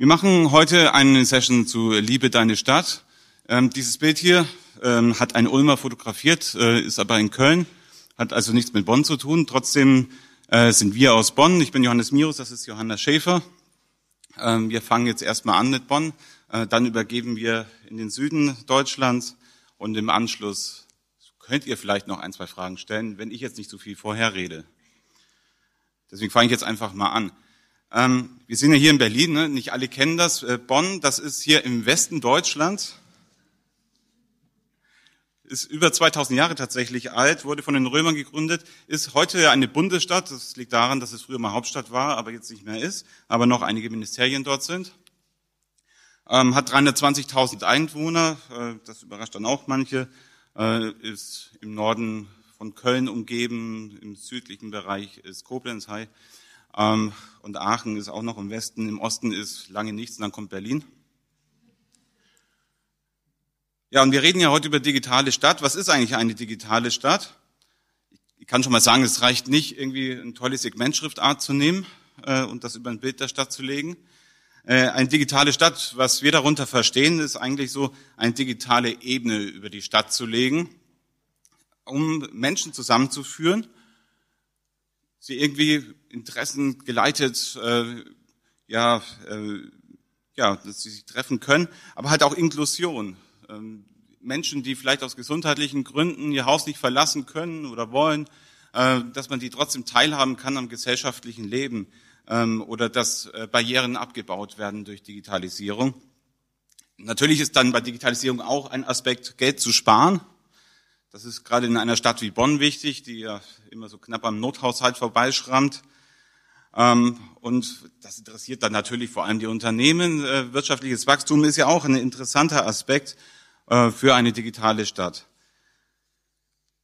Wir machen heute eine Session zu Liebe deine Stadt. Ähm, dieses Bild hier ähm, hat ein Ulmer fotografiert, äh, ist aber in Köln, hat also nichts mit Bonn zu tun. Trotzdem äh, sind wir aus Bonn. Ich bin Johannes Mirus, das ist Johanna Schäfer. Ähm, wir fangen jetzt erstmal an mit Bonn, äh, dann übergeben wir in den Süden Deutschlands und im Anschluss könnt ihr vielleicht noch ein, zwei Fragen stellen, wenn ich jetzt nicht so viel vorher rede. Deswegen fange ich jetzt einfach mal an. Ähm, wir sind ja hier in Berlin, ne? nicht alle kennen das. Äh, Bonn, das ist hier im Westen Deutschlands, ist über 2000 Jahre tatsächlich alt, wurde von den Römern gegründet, ist heute eine Bundesstadt. Das liegt daran, dass es früher mal Hauptstadt war, aber jetzt nicht mehr ist, aber noch einige Ministerien dort sind. Ähm, hat 320.000 Einwohner, äh, das überrascht dann auch manche, äh, ist im Norden von Köln umgeben, im südlichen Bereich ist Koblenz, Hai. Ähm, und Aachen ist auch noch im Westen, im Osten ist lange nichts, und dann kommt Berlin. Ja, und wir reden ja heute über digitale Stadt. Was ist eigentlich eine digitale Stadt? Ich kann schon mal sagen, es reicht nicht, irgendwie eine tolle Segmentschriftart zu nehmen äh, und das über ein Bild der Stadt zu legen. Äh, eine digitale Stadt, was wir darunter verstehen, ist eigentlich so, eine digitale Ebene über die Stadt zu legen, um Menschen zusammenzuführen sie irgendwie Interessen geleitet, äh, ja, äh, ja, dass sie sich treffen können, aber halt auch Inklusion. Ähm, Menschen, die vielleicht aus gesundheitlichen Gründen ihr Haus nicht verlassen können oder wollen, äh, dass man die trotzdem teilhaben kann am gesellschaftlichen Leben ähm, oder dass äh, Barrieren abgebaut werden durch Digitalisierung. Natürlich ist dann bei Digitalisierung auch ein Aspekt, Geld zu sparen. Das ist gerade in einer Stadt wie Bonn wichtig, die ja immer so knapp am Nothaushalt vorbeischrammt. Ähm, und das interessiert dann natürlich vor allem die Unternehmen. Äh, wirtschaftliches Wachstum ist ja auch ein interessanter Aspekt äh, für eine digitale Stadt.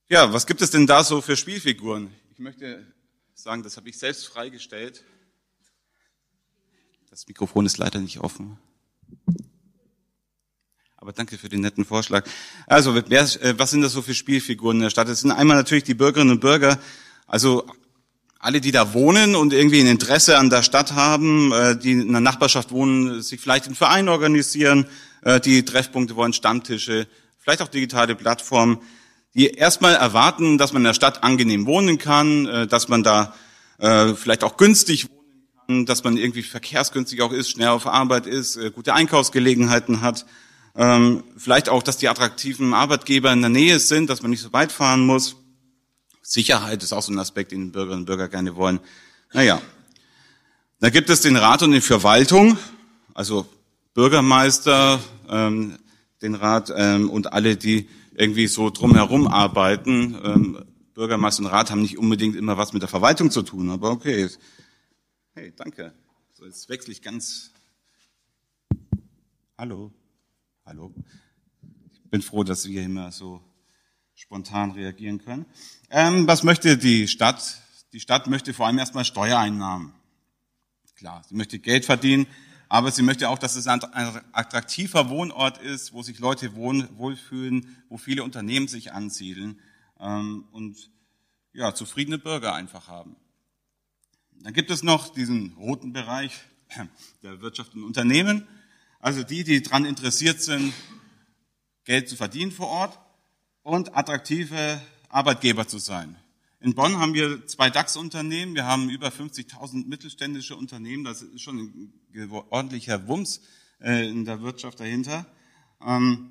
Ja, was gibt es denn da so für Spielfiguren? Ich möchte sagen, das habe ich selbst freigestellt. Das Mikrofon ist leider nicht offen. Aber danke für den netten Vorschlag. Also, wer, äh, was sind das so für Spielfiguren in der Stadt? Es sind einmal natürlich die Bürgerinnen und Bürger, also alle, die da wohnen und irgendwie ein Interesse an der Stadt haben, äh, die in der Nachbarschaft wohnen, sich vielleicht in Verein organisieren, äh, die Treffpunkte wollen, Stammtische, vielleicht auch digitale Plattformen, die erstmal erwarten, dass man in der Stadt angenehm wohnen kann, dass man da vielleicht auch günstig wohnen kann, dass man irgendwie verkehrsgünstig auch ist, schnell auf Arbeit ist, gute Einkaufsgelegenheiten hat ähm, vielleicht auch, dass die attraktiven Arbeitgeber in der Nähe sind, dass man nicht so weit fahren muss. Sicherheit ist auch so ein Aspekt, den Bürgerinnen und Bürger gerne wollen. Naja, da gibt es den Rat und die Verwaltung, also Bürgermeister, ähm, den Rat ähm, und alle, die irgendwie so drumherum arbeiten. Ähm, Bürgermeister und Rat haben nicht unbedingt immer was mit der Verwaltung zu tun, aber okay. Hey, danke. So, jetzt wechsle ich ganz. Hallo. Hallo. Ich bin froh, dass wir immer so spontan reagieren können. Ähm, was möchte die Stadt? Die Stadt möchte vor allem erstmal Steuereinnahmen. Klar, sie möchte Geld verdienen, aber sie möchte auch, dass es ein attraktiver Wohnort ist, wo sich Leute wohlfühlen, wo viele Unternehmen sich ansiedeln ähm, und ja, zufriedene Bürger einfach haben. Dann gibt es noch diesen roten Bereich der Wirtschaft und Unternehmen. Also die, die daran interessiert sind, Geld zu verdienen vor Ort und attraktive Arbeitgeber zu sein. In Bonn haben wir zwei DAX-Unternehmen. Wir haben über 50.000 mittelständische Unternehmen. Das ist schon ein ordentlicher Wumms äh, in der Wirtschaft dahinter. Ähm,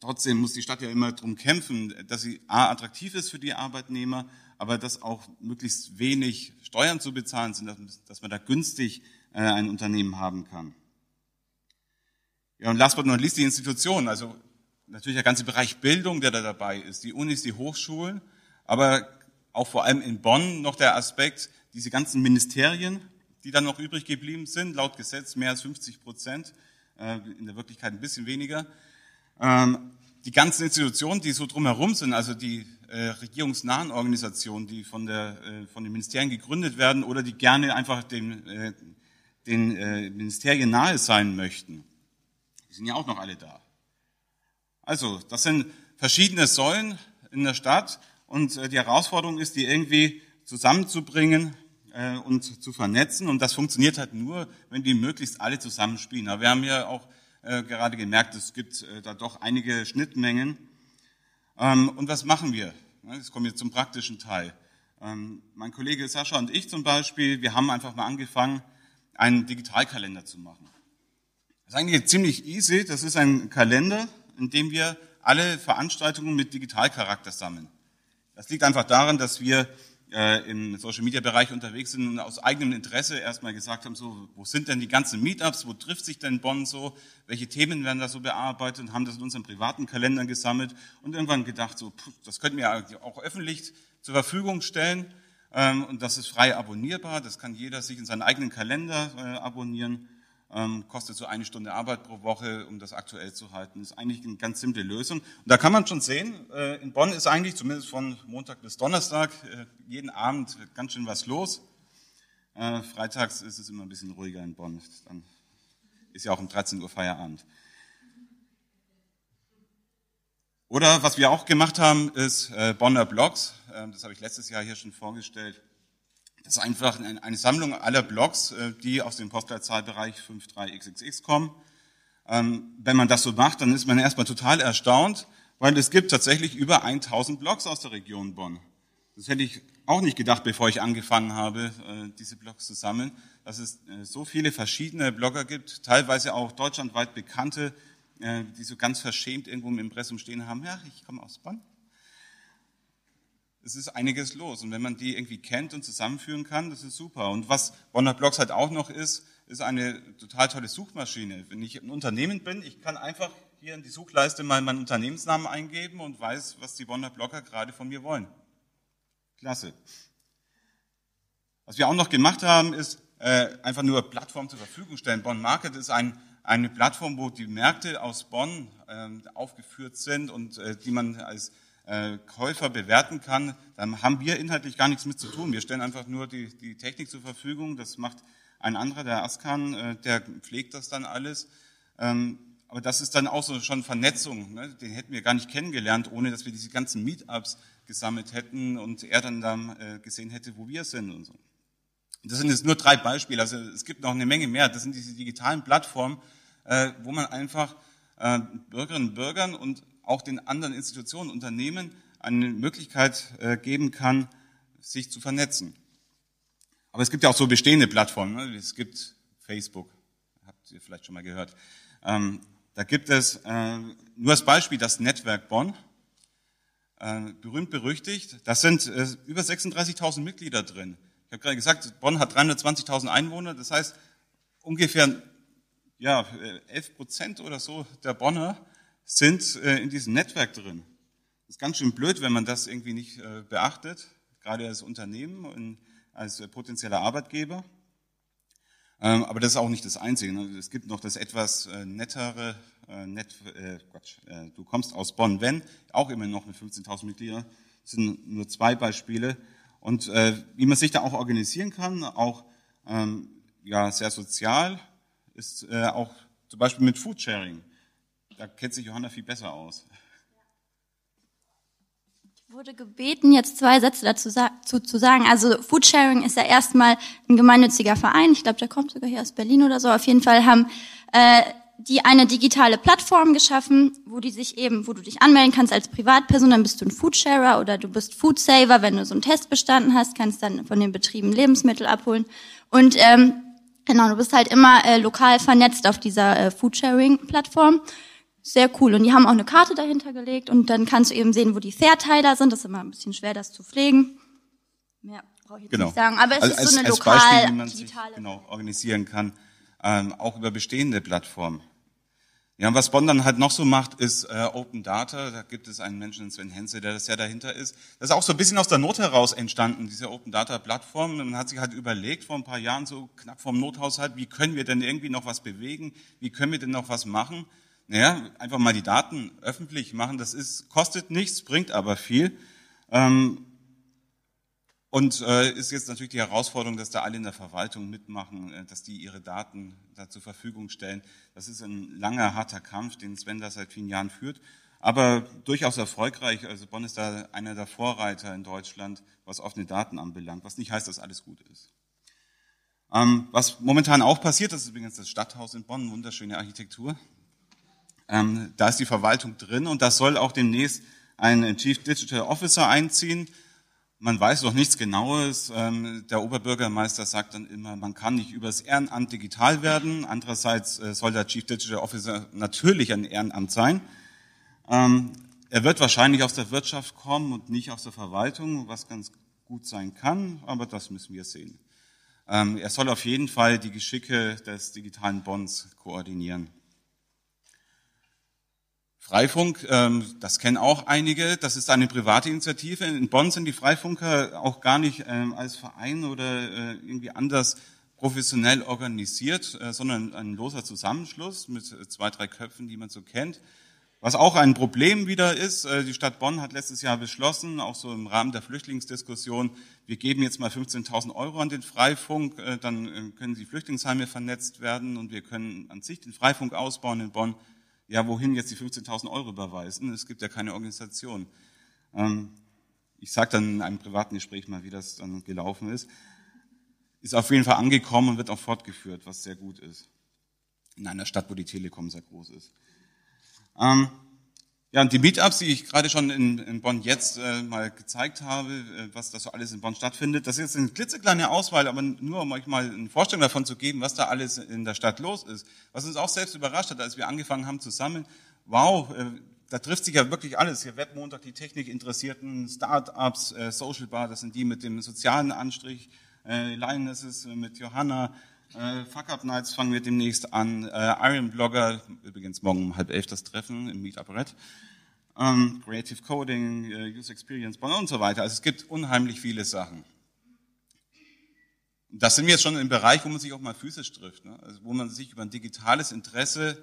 trotzdem muss die Stadt ja immer darum kämpfen, dass sie A, attraktiv ist für die Arbeitnehmer, aber dass auch möglichst wenig Steuern zu bezahlen sind, dass man da günstig äh, ein Unternehmen haben kann. Ja, und last but not least die Institutionen, also natürlich der ganze Bereich Bildung, der da dabei ist, die Unis, die Hochschulen, aber auch vor allem in Bonn noch der Aspekt, diese ganzen Ministerien, die dann noch übrig geblieben sind, laut Gesetz mehr als 50 Prozent, äh, in der Wirklichkeit ein bisschen weniger. Ähm, die ganzen Institutionen, die so drumherum sind, also die äh, regierungsnahen Organisationen, die von, der, äh, von den Ministerien gegründet werden oder die gerne einfach den, den Ministerien nahe sein möchten sind ja auch noch alle da. Also, das sind verschiedene Säulen in der Stadt und äh, die Herausforderung ist, die irgendwie zusammenzubringen, äh, und zu vernetzen. Und das funktioniert halt nur, wenn die möglichst alle zusammenspielen. Aber wir haben ja auch äh, gerade gemerkt, es gibt da doch einige Schnittmengen. Ähm, und was machen wir? Jetzt kommen wir zum praktischen Teil. Ähm, mein Kollege Sascha und ich zum Beispiel, wir haben einfach mal angefangen, einen Digitalkalender zu machen. Das ist eigentlich ziemlich easy. Das ist ein Kalender, in dem wir alle Veranstaltungen mit Digitalcharakter sammeln. Das liegt einfach daran, dass wir äh, im Social Media Bereich unterwegs sind und aus eigenem Interesse erstmal gesagt haben, so, wo sind denn die ganzen Meetups, wo trifft sich denn Bonn so, welche Themen werden da so bearbeitet? Und haben das in unseren privaten Kalendern gesammelt und irgendwann gedacht, so, pff, das könnten wir auch öffentlich zur Verfügung stellen. Ähm, und das ist frei abonnierbar, das kann jeder sich in seinen eigenen Kalender äh, abonnieren ähm, kostet so eine Stunde Arbeit pro Woche, um das aktuell zu halten. Ist eigentlich eine ganz simple Lösung. Und da kann man schon sehen, äh, in Bonn ist eigentlich zumindest von Montag bis Donnerstag äh, jeden Abend ganz schön was los. Äh, freitags ist es immer ein bisschen ruhiger in Bonn. Dann ist ja auch um 13 Uhr Feierabend. Oder was wir auch gemacht haben, ist äh, Bonner Blogs. Äh, das habe ich letztes Jahr hier schon vorgestellt. Das ist einfach eine Sammlung aller Blogs, äh, die aus dem Postleitzahlbereich 53xxx kommen. Ähm, wenn man das so macht, dann ist man erstmal total erstaunt, weil es gibt tatsächlich über 1000 Blogs aus der Region Bonn. Das hätte ich auch nicht gedacht, bevor ich angefangen habe, äh, diese Blogs zu sammeln, dass es äh, so viele verschiedene Blogger gibt, teilweise auch deutschlandweit bekannte, die so ganz verschämt irgendwo im Impressum stehen haben, ja, ich komme aus Bonn, es ist einiges los. Und wenn man die irgendwie kennt und zusammenführen kann, das ist super. Und was Bonner Blogs halt auch noch ist, ist eine total tolle Suchmaschine. Wenn ich ein Unternehmen bin, ich kann einfach hier in die Suchleiste mal meinen Unternehmensnamen eingeben und weiß, was die Bonner Blogger gerade von mir wollen. Klasse. Was wir auch noch gemacht haben, ist äh, einfach nur Plattformen zur Verfügung stellen. Bonn Market ist ein, eine Plattform, wo die Märkte aus Bonn äh, aufgeführt sind und äh, die man als äh, Käufer bewerten kann, dann haben wir inhaltlich gar nichts mit zu tun. Wir stellen einfach nur die, die Technik zur Verfügung. Das macht ein anderer, der Askan, äh, der pflegt das dann alles. Ähm, aber das ist dann auch so schon Vernetzung. Ne? Den hätten wir gar nicht kennengelernt, ohne dass wir diese ganzen Meetups gesammelt hätten und er dann da äh, gesehen hätte, wo wir sind und so. Das sind jetzt nur drei Beispiele. Also es gibt noch eine Menge mehr. Das sind diese digitalen Plattformen, äh, wo man einfach Bürgerinnen und Bürgern und auch den anderen Institutionen, Unternehmen eine Möglichkeit äh, geben kann, sich zu vernetzen. Aber es gibt ja auch so bestehende Plattformen. Ne? Es gibt Facebook, habt ihr vielleicht schon mal gehört. Ähm, da gibt es äh, nur als Beispiel das Netzwerk Bonn, äh, berühmt berüchtigt. Das sind über 36.000 Mitglieder drin. Ich habe gerade gesagt, Bonn hat 320.000 Einwohner. Das heißt, ungefähr ja, 11 Prozent oder so der Bonner sind äh, in diesem Netzwerk drin. Das ist ganz schön blöd, wenn man das irgendwie nicht äh, beachtet, gerade als Unternehmen und als äh, potenzieller Arbeitgeber. Ähm, aber das ist auch nicht das Einzige. Ne? Es gibt noch das etwas nettere, net, äh, Quatsch, du kommst aus Bonn, wenn, auch immer noch mit 15.000 Mitgliedern. Das sind nur zwei Beispiele. Und wie man sich da auch organisieren kann, auch ähm, ja, sehr sozial, ist auch zum Beispiel mit Foodsharing. Da kennt sich Johanna viel besser aus. Ich wurde gebeten, jetzt zwei Sätze dazu zu, zu sagen. Also Foodsharing ist ja erstmal ein gemeinnütziger Verein. Ich glaube, der kommt sogar hier aus Berlin oder so. Auf jeden Fall haben äh, die eine digitale Plattform geschaffen, wo die sich eben, wo du dich anmelden kannst als Privatperson, dann bist du ein Foodsharer oder du bist Foodsaver, wenn du so einen Test bestanden hast, kannst dann von den Betrieben Lebensmittel abholen. Und ähm, genau, du bist halt immer äh, lokal vernetzt auf dieser äh, Foodsharing-Plattform sehr cool. Und die haben auch eine Karte dahinter gelegt und dann kannst du eben sehen, wo die Verteiler sind. Das ist immer ein bisschen schwer, das zu pflegen. Mehr brauche ich jetzt genau. nicht sagen. Aber es also ist als, so eine als lokal Beispiel, wie man sich genau organisieren kann, ähm, auch über bestehende Plattformen. Ja, und was Bonn dann halt noch so macht, ist äh, Open Data. Da gibt es einen Menschen, Sven Henze, der das ja dahinter ist. Das ist auch so ein bisschen aus der Not heraus entstanden, diese Open Data Plattform. Man hat sich halt überlegt vor ein paar Jahren, so knapp vom Nothaushalt, wie können wir denn irgendwie noch was bewegen? Wie können wir denn noch was machen? Naja, einfach mal die Daten öffentlich machen, das ist, kostet nichts, bringt aber viel. Ähm, und äh, ist jetzt natürlich die Herausforderung, dass da alle in der Verwaltung mitmachen, äh, dass die ihre Daten da zur Verfügung stellen. Das ist ein langer, harter Kampf, den Sven da seit vielen Jahren führt, aber durchaus erfolgreich. Also Bonn ist da einer der Vorreiter in Deutschland, was offene Daten anbelangt, was nicht heißt, dass alles gut ist. Ähm, was momentan auch passiert, das ist übrigens das Stadthaus in Bonn, wunderschöne Architektur. Ähm, da ist die Verwaltung drin und das soll auch demnächst ein Chief Digital Officer einziehen. Man weiß noch nichts Genaues. Ähm, der Oberbürgermeister sagt dann immer, man kann nicht übers Ehrenamt digital werden. Andererseits äh, soll der Chief Digital Officer natürlich ein Ehrenamt sein. Ähm, er wird wahrscheinlich aus der Wirtschaft kommen und nicht aus der Verwaltung, was ganz gut sein kann, aber das müssen wir sehen. Ähm, er soll auf jeden Fall die Geschicke des digitalen Bonds koordinieren. Freifunk, ähm, das kennen auch einige, das ist eine private Initiative. In Bonn sind die Freifunker auch gar nicht ähm, als Verein oder äh, irgendwie anders professionell organisiert, äh, sondern ein loser Zusammenschluss mit zwei, drei Köpfen, die man so kennt. Was auch ein Problem wieder ist, äh, die Stadt Bonn hat letztes Jahr beschlossen, auch so im Rahmen der Flüchtlingsdiskussion, wir geben jetzt mal 15.000 Euro an den Freifunk, dann können die Flüchtlingsheime vernetzt werden und wir können an sich den Freifunk ausbauen in Bonn ja, wohin jetzt die 15.000 Euro überweisen? Es gibt ja keine Organisation. Ähm, ich sage dann in einem privaten Gespräch mal, wie das dann gelaufen ist. Ist auf jeden Fall angekommen und wird auch fortgeführt, was sehr gut ist. In einer Stadt, wo die Telekom sehr groß ist. Ja, und die Meetups, die ich gerade schon in, in Bonn jetzt äh, mal gezeigt habe, äh, was da so alles in Bonn stattfindet, das ist jetzt eine klitzekleine Auswahl, aber nur um euch mal eine Vorstellung davon zu geben, was da alles in der Stadt los ist. Was uns auch selbst überrascht hat, als wir angefangen haben zu sammeln, wow, äh, da trifft sich ja wirklich alles. Hier Webmontag, die Technikinteressierten, Start-ups, äh, Social Bar, das sind die mit dem sozialen Anstrich, äh, Lionesses mit Johanna, äh, Fuck Up Nights fangen wir demnächst an. Äh, Iron Blogger, übrigens morgen um halb elf das Treffen im Meetup Red. Ähm, Creative Coding, äh, User Experience und so weiter. Also es gibt unheimlich viele Sachen. Das sind wir jetzt schon im Bereich, wo man sich auch mal physisch trifft, ne? also wo man sich über ein digitales Interesse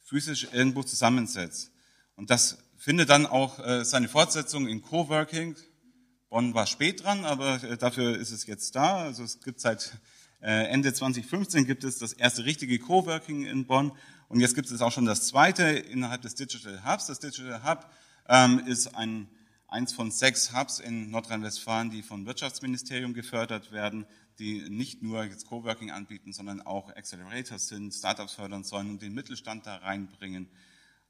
physisch irgendwo zusammensetzt. Und das findet dann auch äh, seine Fortsetzung in Coworking. Bonn war spät dran, aber äh, dafür ist es jetzt da. Also es gibt seit Ende 2015 gibt es das erste richtige Coworking in Bonn und jetzt gibt es auch schon das zweite innerhalb des Digital Hubs. Das Digital Hub ähm, ist ein, eins von sechs Hubs in Nordrhein-Westfalen, die vom Wirtschaftsministerium gefördert werden, die nicht nur jetzt Coworking anbieten, sondern auch Accelerators sind, Startups fördern sollen und den Mittelstand da reinbringen,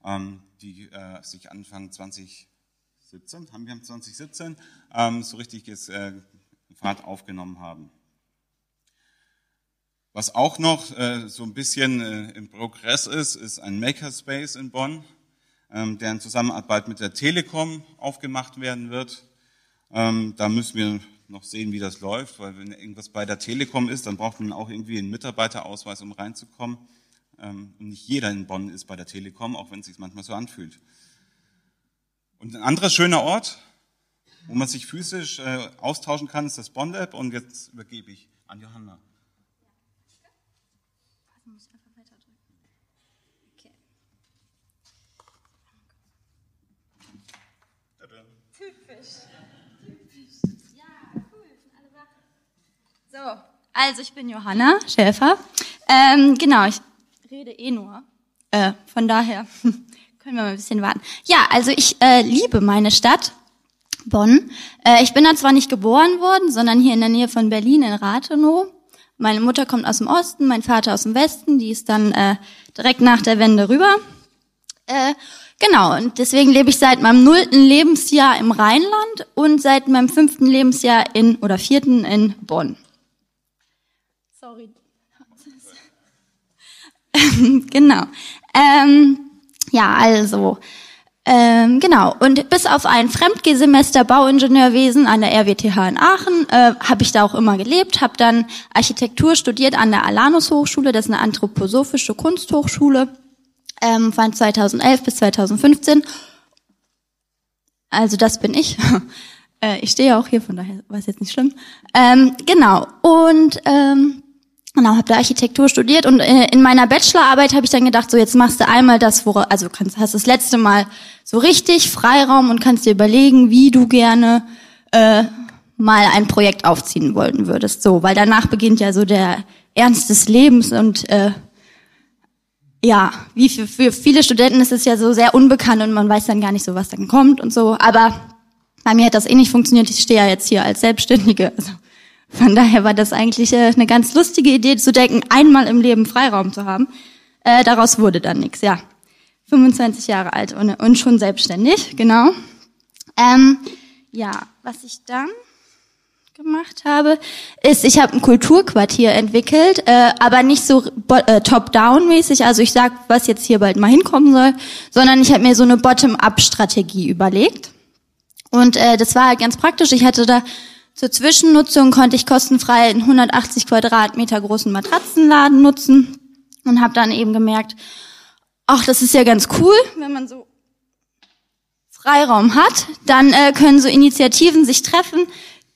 ähm, die äh, sich Anfang 2017, haben wir 2017, ähm, so richtig jetzt äh, Fahrt aufgenommen haben. Was auch noch äh, so ein bisschen äh, im Progress ist, ist ein Makerspace in Bonn, ähm, der in Zusammenarbeit mit der Telekom aufgemacht werden wird. Ähm, da müssen wir noch sehen, wie das läuft, weil wenn irgendwas bei der Telekom ist, dann braucht man auch irgendwie einen Mitarbeiterausweis, um reinzukommen. Ähm, und nicht jeder in Bonn ist bei der Telekom, auch wenn es sich manchmal so anfühlt. Und ein anderer schöner Ort, wo man sich physisch äh, austauschen kann, ist das Bonn Lab. Und jetzt übergebe ich an Johanna. So, also ich bin Johanna Schäfer. Ähm, genau, ich rede eh nur. Äh, von daher können wir mal ein bisschen warten. Ja, also ich äh, liebe meine Stadt, Bonn. Äh, ich bin da zwar nicht geboren worden, sondern hier in der Nähe von Berlin in Rathenow. Meine Mutter kommt aus dem Osten, mein Vater aus dem Westen. Die ist dann äh, direkt nach der Wende rüber. Äh, genau, und deswegen lebe ich seit meinem nullten Lebensjahr im Rheinland und seit meinem fünften Lebensjahr in oder vierten in Bonn. Sorry. genau. Ähm, ja, also. Ähm, genau. Und bis auf ein Fremdgesemester Bauingenieurwesen an der RWTH in Aachen äh, habe ich da auch immer gelebt, habe dann Architektur studiert an der Alanus Hochschule, das ist eine anthroposophische Kunsthochschule, ähm, von 2011 bis 2015. Also das bin ich. äh, ich stehe auch hier, von daher war es jetzt nicht schlimm. Ähm, genau. Und ähm, Genau, habe da Architektur studiert und äh, in meiner Bachelorarbeit habe ich dann gedacht, so jetzt machst du einmal das, wo, also kannst, hast das letzte Mal so richtig Freiraum und kannst dir überlegen, wie du gerne äh, mal ein Projekt aufziehen wollen würdest. So, weil danach beginnt ja so der Ernst des Lebens und äh, ja, wie für, für viele Studenten ist es ja so sehr unbekannt und man weiß dann gar nicht so, was dann kommt und so. Aber bei mir hat das eh nicht funktioniert. Ich stehe ja jetzt hier als Selbstständige. Also Von daher war das eigentlich äh, eine ganz lustige Idee zu denken, einmal im Leben Freiraum zu haben. Äh, daraus wurde dann nichts, ja. 25 Jahre alt und, und schon selbstständig, genau. Ähm, ja, was ich dann gemacht habe, ist, ich habe ein Kulturquartier entwickelt, äh, aber nicht so äh, top-down-mäßig, also ich sag, was jetzt hier bald mal hinkommen soll, sondern ich habe mir so eine Bottom-up-Strategie überlegt. Und äh, das war halt ganz praktisch. Ich hatte da zur Zwischennutzung konnte ich kostenfrei einen 180 Quadratmeter großen Matratzenladen nutzen und habe dann eben gemerkt, ach, das ist ja ganz cool, wenn man so Freiraum hat, dann äh, können so Initiativen sich treffen,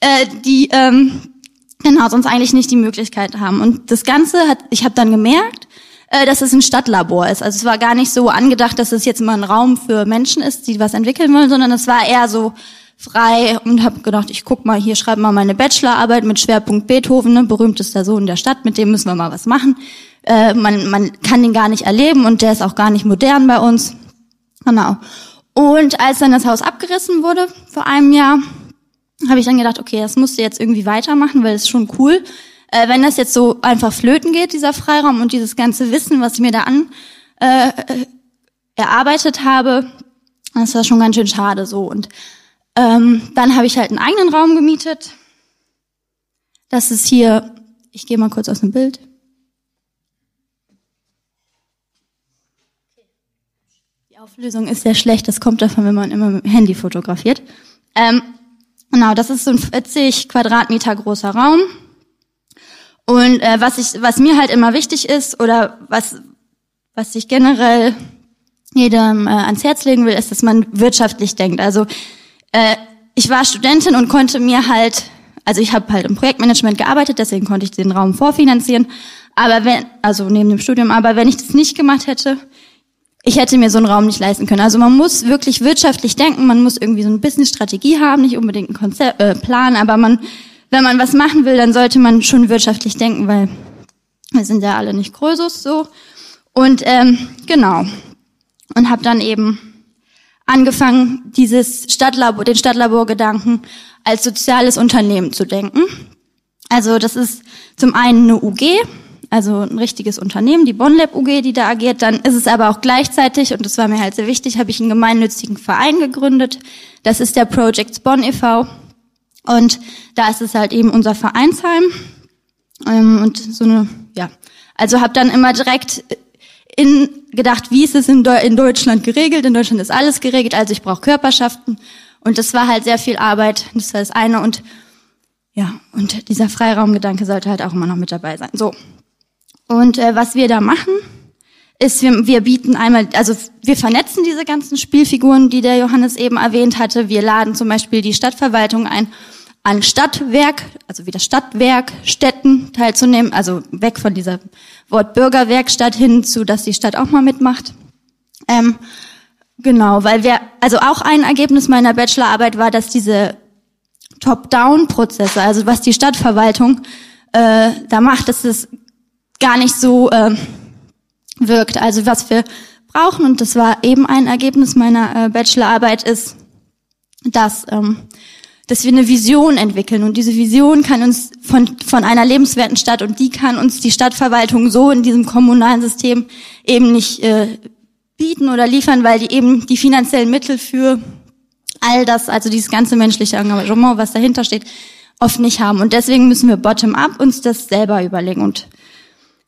äh, die ähm, genau sonst eigentlich nicht die Möglichkeit haben. Und das Ganze hat, ich habe dann gemerkt, äh, dass es ein Stadtlabor ist. Also es war gar nicht so angedacht, dass es jetzt mal ein Raum für Menschen ist, die was entwickeln wollen, sondern es war eher so frei und habe gedacht, ich guck mal, hier schreibe mal meine Bachelorarbeit mit Schwerpunkt Beethoven, ne, berühmtester Sohn der Stadt, mit dem müssen wir mal was machen. Äh, man, man kann den gar nicht erleben und der ist auch gar nicht modern bei uns. Genau. Und als dann das Haus abgerissen wurde vor einem Jahr, habe ich dann gedacht, okay, das musst du jetzt irgendwie weitermachen, weil es ist schon cool. Äh, wenn das jetzt so einfach flöten geht, dieser Freiraum und dieses ganze Wissen, was ich mir da an äh, äh erarbeitet habe, das war schon ganz schön schade so. Und ähm, dann habe ich halt einen eigenen Raum gemietet. Das ist hier, ich gehe mal kurz aus dem Bild. Die Auflösung ist sehr schlecht, das kommt davon, wenn man immer mit dem Handy fotografiert. Ähm, genau, das ist so ein 40 Quadratmeter großer Raum. Und äh, was ich, was mir halt immer wichtig ist oder was, was ich generell jedem äh, ans Herz legen will, ist, dass man wirtschaftlich denkt. Also äh, ich war Studentin und konnte mir halt, also ich habe halt im Projektmanagement gearbeitet, deswegen konnte ich den Raum vorfinanzieren. Aber wenn, also neben dem Studium, aber wenn ich das nicht gemacht hätte, ich hätte mir so einen Raum nicht leisten können. Also man muss wirklich wirtschaftlich denken, man muss irgendwie so eine Business-Strategie haben, nicht unbedingt einen Konzept, äh, Plan, aber man, wenn man was machen will, dann sollte man schon wirtschaftlich denken, weil wir sind ja alle nicht Größus so. Und ähm, genau. Und habe dann eben angefangen, dieses Stadtlabor, den Stadtlaborgedanken als soziales Unternehmen zu denken. Also das ist zum einen eine UG, also ein richtiges Unternehmen, die Bonlab UG, die da agiert. Dann ist es aber auch gleichzeitig, und das war mir halt sehr wichtig, habe ich einen gemeinnützigen Verein gegründet. Das ist der Projects Bonn e.V. Und da ist es halt eben unser Vereinsheim. Ähm, und so eine, ja, also habe dann immer direkt in, gedacht, wie ist es in, in Deutschland geregelt? In Deutschland ist alles geregelt, also ich brauche Körperschaften. Und das war halt sehr viel Arbeit. Das war das eine. Und ja, und dieser Freiraumgedanke sollte halt auch immer noch mit dabei sein. So. Und äh, was wir da machen, ist, wir, wir bieten einmal, also wir vernetzen diese ganzen Spielfiguren, die der Johannes eben erwähnt hatte. Wir laden zum Beispiel die Stadtverwaltung ein, an Stadtwerk, also wieder Stadtwerk, Städten teilzunehmen, also weg von dieser Wort Bürgerwerkstatt hin zu, dass die Stadt auch mal mitmacht. Ähm, genau, weil wir, also auch ein Ergebnis meiner Bachelorarbeit war, dass diese Top-Down-Prozesse, also was die Stadtverwaltung äh, da macht, dass es gar nicht so äh, wirkt. Also was wir brauchen, und das war eben ein Ergebnis meiner äh, Bachelorarbeit, ist, dass ähm, dass wir eine Vision entwickeln und diese Vision kann uns von, von einer lebenswerten Stadt und die kann uns die Stadtverwaltung so in diesem kommunalen System eben nicht äh, bieten oder liefern, weil die eben die finanziellen Mittel für all das, also dieses ganze menschliche Engagement, was dahinter steht, oft nicht haben. Und deswegen müssen wir bottom-up uns das selber überlegen. Und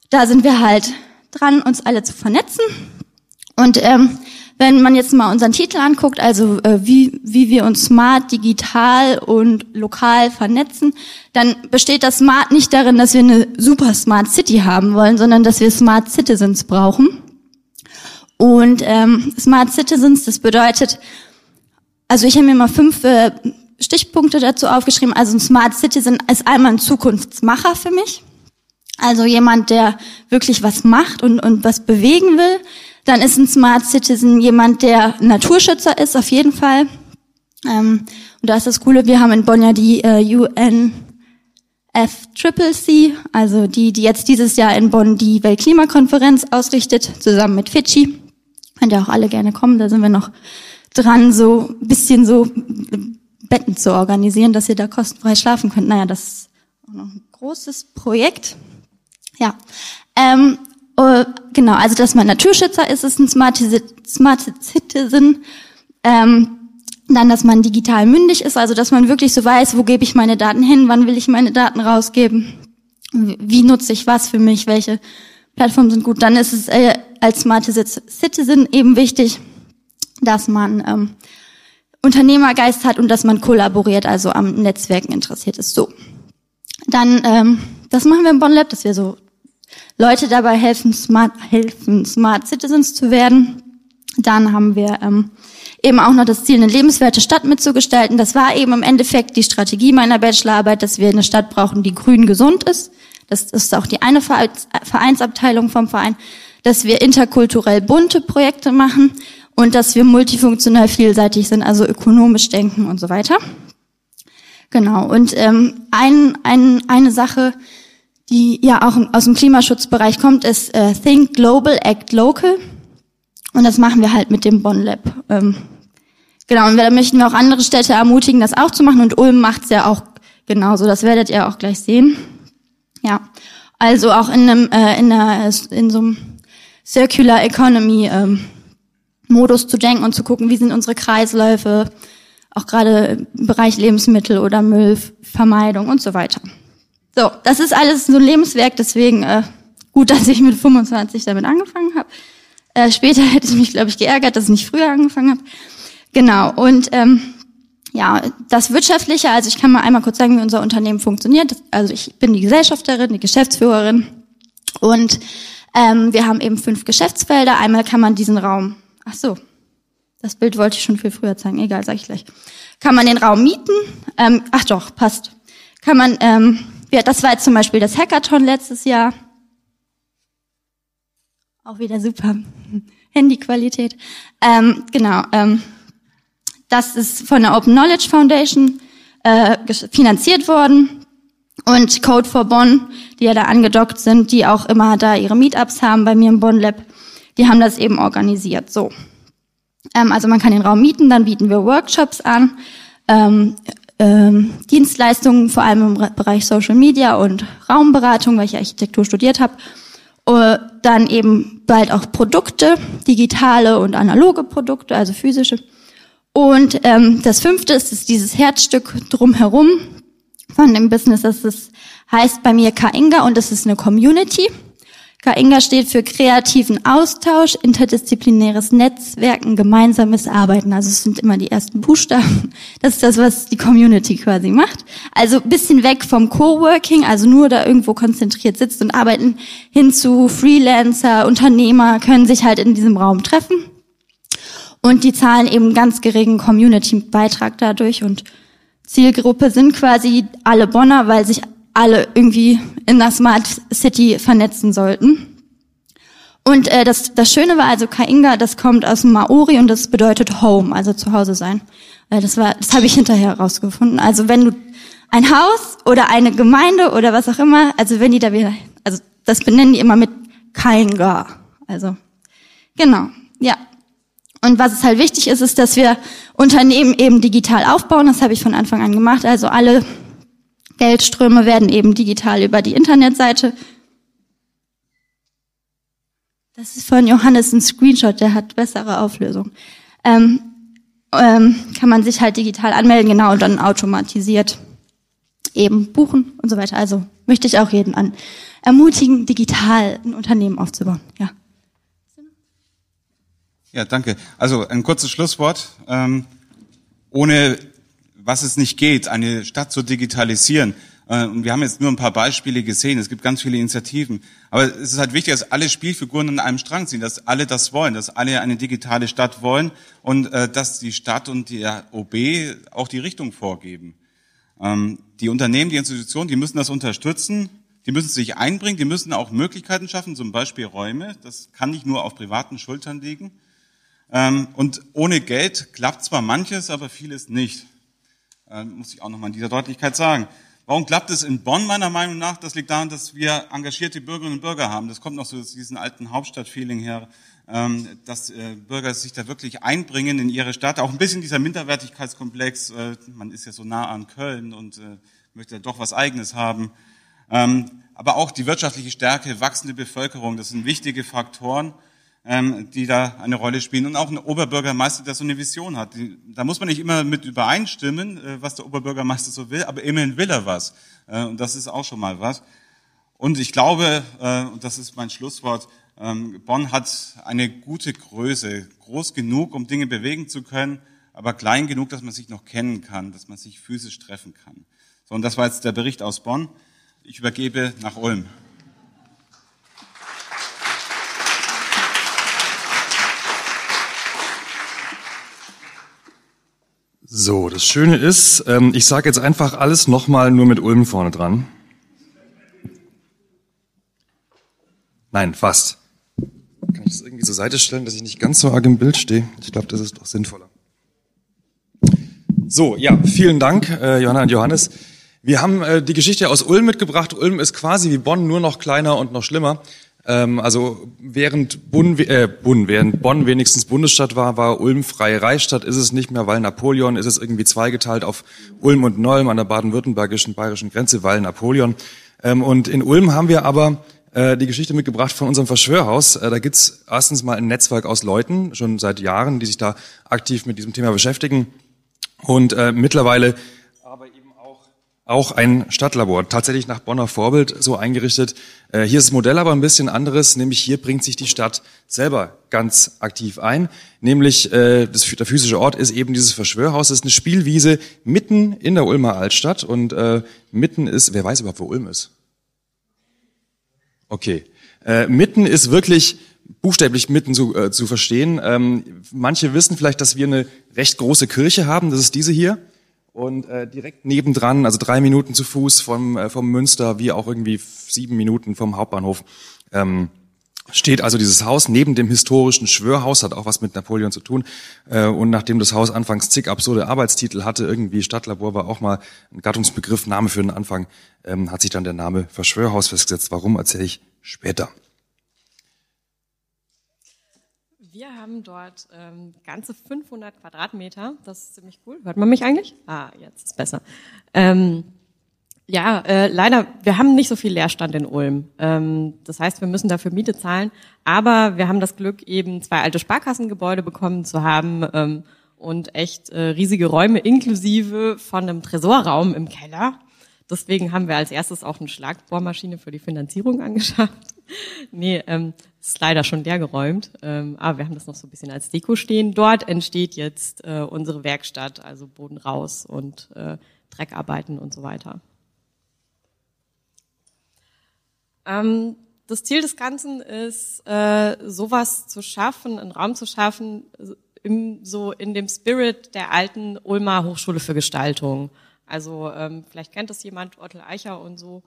da sind wir halt dran, uns alle zu vernetzen. Und ähm, wenn man jetzt mal unseren Titel anguckt, also äh, wie, wie wir uns smart, digital und lokal vernetzen, dann besteht das Smart nicht darin, dass wir eine super Smart City haben wollen, sondern dass wir Smart Citizens brauchen. Und ähm, Smart Citizens, das bedeutet, also ich habe mir mal fünf äh, Stichpunkte dazu aufgeschrieben. Also ein Smart Citizen ist einmal ein Zukunftsmacher für mich. Also jemand, der wirklich was macht und, und was bewegen will. Dann ist ein Smart Citizen jemand, der Naturschützer ist, auf jeden Fall. Ähm, und da ist das Coole, wir haben in Bonn ja die äh, UNFCCC, also die, die jetzt dieses Jahr in Bonn die Weltklimakonferenz ausrichtet, zusammen mit Fidschi. Könnt ihr auch alle gerne kommen, da sind wir noch dran, so bisschen so Betten zu organisieren, dass ihr da kostenfrei schlafen könnt. Naja, das auch noch ein großes Projekt. Ja, ähm, uh, genau, also dass man Naturschützer ist, ist ein Smart, Smart Citizen. Ähm, dann, dass man digital mündig ist, also dass man wirklich so weiß, wo gebe ich meine Daten hin, wann will ich meine Daten rausgeben, wie nutze ich was für mich, welche Plattformen sind gut. Dann ist es äh, als Smart Citizen eben wichtig, dass man ähm, Unternehmergeist hat und dass man kollaboriert, also am Netzwerken interessiert ist. So. Dann, ähm, das machen wir im Bonn Lab, dass wir so Leute dabei helfen, smart, helfen, smart Citizens zu werden. Dann haben wir ähm, eben auch noch das Ziel, eine lebenswerte Stadt mitzugestalten. Das war eben im Endeffekt die Strategie meiner Bachelorarbeit, dass wir eine Stadt brauchen, die grün gesund ist. Das ist auch die eine Vereinsabteilung vom Verein, dass wir interkulturell bunte Projekte machen und dass wir multifunktional vielseitig sind, also ökonomisch denken und so weiter. Genau. Und ähm, ein, ein, eine Sache, die ja auch aus dem Klimaschutzbereich kommt, ist äh, Think Global, Act Local. Und das machen wir halt mit dem Bonn Lab. Ähm, genau, und da möchten wir auch andere Städte ermutigen, das auch zu machen. Und Ulm macht's ja auch genauso. Das werdet ihr auch gleich sehen. Ja, also auch in einem, äh, in, einer, in so einem Circular Economy ähm, Modus zu denken und zu gucken, wie sind unsere Kreisläufe, auch gerade im Bereich Lebensmittel oder Müllvermeidung und so weiter. So, das ist alles so ein Lebenswerk, deswegen äh, gut, dass ich mit 25 damit angefangen habe. Äh, später hätte ich mich, glaube ich, geärgert, dass ich nicht früher angefangen habe. Genau, und ähm, ja, das Wirtschaftliche, also ich kann mal einmal kurz sagen, wie unser Unternehmen funktioniert. Also ich bin die Gesellschafterin, die Geschäftsführerin und ähm, wir haben eben fünf Geschäftsfelder. Einmal kann man diesen Raum, ach so, das Bild wollte ich schon viel früher zeigen, egal, sage ich gleich. Kann man den Raum mieten? Ähm, ach doch, passt. Kann man, ähm, ja, das war jetzt zum Beispiel das Hackathon letztes Jahr. Auch wieder super Handyqualität. Ähm, genau. Ähm, das ist von der Open Knowledge Foundation äh, finanziert worden. Und Code for Bonn, die ja da angedockt sind, die auch immer da ihre Meetups haben bei mir im Bonn Lab, die haben das eben organisiert. So. Ähm, also man kann den Raum mieten, dann bieten wir Workshops an, ähm, ähm, Dienstleistungen, vor allem im Bereich Social Media und Raumberatung, weil ich Architektur studiert habe. Uh, dann eben bald auch Produkte, digitale und analoge Produkte, also physische. Und ähm, das fünfte ist, ist dieses Herzstück drumherum von dem Business. Das ist, heißt bei mir Kainga und das ist eine Community. Kainga steht für kreativen Austausch, interdisziplinäres Netzwerken, gemeinsames Arbeiten. Also es sind immer die ersten Buchstaben. Das ist das, was die Community quasi macht. Also bisschen weg vom Coworking, also nur da irgendwo konzentriert sitzt und arbeiten, hin zu Freelancer, Unternehmer können sich halt in diesem Raum treffen und die zahlen eben ganz geringen Community-Beitrag dadurch und Zielgruppe sind quasi alle Bonner, weil sich alle irgendwie in der Smart City vernetzen sollten. Und äh, das, das Schöne war also Kainga, das kommt aus dem Maori und das bedeutet Home, also zu Hause sein. Äh, das war, das habe ich hinterher herausgefunden. Also wenn du ein Haus oder eine Gemeinde oder was auch immer, also wenn die da wieder, also das benennen die immer mit Kainga. Also genau, ja. Und was es halt wichtig ist, ist, dass wir Unternehmen eben digital aufbauen. Das habe ich von Anfang an gemacht. Also alle Geldströme werden eben digital über die Internetseite. Das ist von Johannes ein Screenshot, der hat bessere Auflösung. Ähm, ähm, kann man sich halt digital anmelden, genau, und dann automatisiert eben buchen und so weiter. Also möchte ich auch jeden an ermutigen, digital ein Unternehmen aufzubauen. Ja. Ja, danke. Also ein kurzes Schlusswort. Ähm, ohne was es nicht geht, eine Stadt zu digitalisieren. Äh, und wir haben jetzt nur ein paar Beispiele gesehen. Es gibt ganz viele Initiativen. Aber es ist halt wichtig, dass alle Spielfiguren an einem Strang ziehen, dass alle das wollen, dass alle eine digitale Stadt wollen und äh, dass die Stadt und die OB auch die Richtung vorgeben. Ähm, die Unternehmen, die Institutionen, die müssen das unterstützen. Die müssen sich einbringen, die müssen auch Möglichkeiten schaffen, zum Beispiel Räume. Das kann nicht nur auf privaten Schultern liegen. Ähm, und ohne Geld klappt zwar manches, aber vieles nicht. Ähm, muss ich auch nochmal in dieser Deutlichkeit sagen. Warum klappt es in Bonn meiner Meinung nach? Das liegt daran, dass wir engagierte Bürgerinnen und Bürger haben. Das kommt noch so aus diesem alten Hauptstadtfeeling her, ähm, dass äh, Bürger sich da wirklich einbringen in ihre Stadt. Auch ein bisschen dieser Minderwertigkeitskomplex. Äh, man ist ja so nah an Köln und äh, möchte doch was Eigenes haben. Ähm, aber auch die wirtschaftliche Stärke, wachsende Bevölkerung, das sind wichtige Faktoren, ähm, die da eine Rolle spielen. Und auch ein Oberbürgermeister, der so eine Vision hat. Da muss man nicht immer mit übereinstimmen, äh, was der Oberbürgermeister so will, aber immerhin will er was. Äh, und das ist auch schon mal was. Und ich glaube, äh, und das ist mein Schlusswort, ähm, Bonn hat eine gute Größe, groß genug, um Dinge bewegen zu können, aber klein genug, dass man sich noch kennen kann, dass man sich physisch treffen kann. So, und das war jetzt der Bericht aus Bonn. Ich übergebe nach Ulm. So, das Schöne ist, ähm, ich sage jetzt einfach alles nochmal nur mit Ulm vorne dran. Nein, fast. Kann ich das irgendwie zur Seite stellen, dass ich nicht ganz so arg im Bild stehe? Ich glaube, das ist doch sinnvoller. So, ja, vielen Dank, äh, Johanna und Johannes. Wir haben äh, die Geschichte aus Ulm mitgebracht. Ulm ist quasi wie Bonn, nur noch kleiner und noch schlimmer. Ähm, also während Bonn, äh, Bonn, während Bonn wenigstens Bundesstadt war, war Ulm freie Reichsstadt. Ist es nicht mehr, weil Napoleon ist es irgendwie zweigeteilt auf Ulm und Nolm an der baden-württembergischen bayerischen Grenze, weil Napoleon. Ähm, und in Ulm haben wir aber äh, die Geschichte mitgebracht von unserem Verschwörhaus. Äh, da gibt's erstens mal ein Netzwerk aus Leuten, schon seit Jahren, die sich da aktiv mit diesem Thema beschäftigen. Und äh, mittlerweile auch ein Stadtlabor, tatsächlich nach Bonner Vorbild so eingerichtet. Äh, hier ist das Modell aber ein bisschen anderes, nämlich hier bringt sich die Stadt selber ganz aktiv ein. Nämlich äh, der physische Ort ist eben dieses Verschwörhaus, das ist eine Spielwiese mitten in der Ulmer Altstadt und äh, mitten ist, wer weiß überhaupt, wo Ulm ist? Okay, äh, mitten ist wirklich buchstäblich mitten zu, äh, zu verstehen. Ähm, manche wissen vielleicht, dass wir eine recht große Kirche haben, das ist diese hier. Und äh, direkt nebendran, also drei Minuten zu Fuß vom, äh, vom Münster, wie auch irgendwie sieben Minuten vom Hauptbahnhof, ähm, steht also dieses Haus neben dem historischen Schwörhaus, hat auch was mit Napoleon zu tun. Äh, und nachdem das Haus anfangs zig absurde Arbeitstitel hatte, irgendwie Stadtlabor war auch mal ein Gattungsbegriff, Name für den Anfang, ähm, hat sich dann der Name Verschwörhaus festgesetzt. Warum, erzähle ich später. Wir haben dort ähm, ganze 500 Quadratmeter. Das ist ziemlich cool. Hört man mich eigentlich? Ah, jetzt ist besser. Ähm, ja, äh, leider, wir haben nicht so viel Leerstand in Ulm. Ähm, das heißt, wir müssen dafür Miete zahlen. Aber wir haben das Glück, eben zwei alte Sparkassengebäude bekommen zu haben ähm, und echt äh, riesige Räume inklusive von einem Tresorraum im Keller. Deswegen haben wir als erstes auch eine Schlagbohrmaschine für die Finanzierung angeschafft. nee, ähm, ist leider schon leer geräumt, ähm, aber wir haben das noch so ein bisschen als Deko stehen. Dort entsteht jetzt äh, unsere Werkstatt, also Boden raus und äh, Dreckarbeiten und so weiter. Ähm, das Ziel des Ganzen ist, äh, sowas zu schaffen, einen Raum zu schaffen, im, so in dem Spirit der alten Ulmer Hochschule für Gestaltung. Also ähm, vielleicht kennt das jemand, Ottel Eicher und so.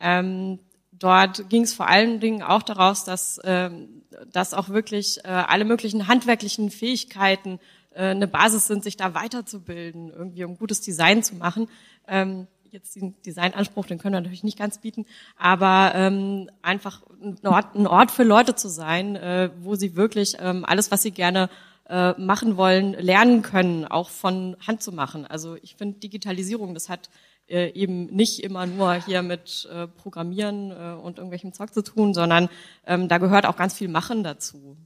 Ähm, dort ging es vor allen Dingen auch daraus, dass, ähm, dass auch wirklich äh, alle möglichen handwerklichen Fähigkeiten äh, eine Basis sind, sich da weiterzubilden, irgendwie um gutes Design zu machen. Ähm, jetzt den Designanspruch, den können wir natürlich nicht ganz bieten, aber ähm, einfach ein Ort, ein Ort für Leute zu sein, äh, wo sie wirklich ähm, alles, was sie gerne äh, machen wollen, lernen können, auch von Hand zu machen. Also ich finde Digitalisierung, das hat äh, eben nicht immer nur hier mit äh, Programmieren äh, und irgendwelchem Zeug zu tun, sondern ähm, da gehört auch ganz viel Machen dazu.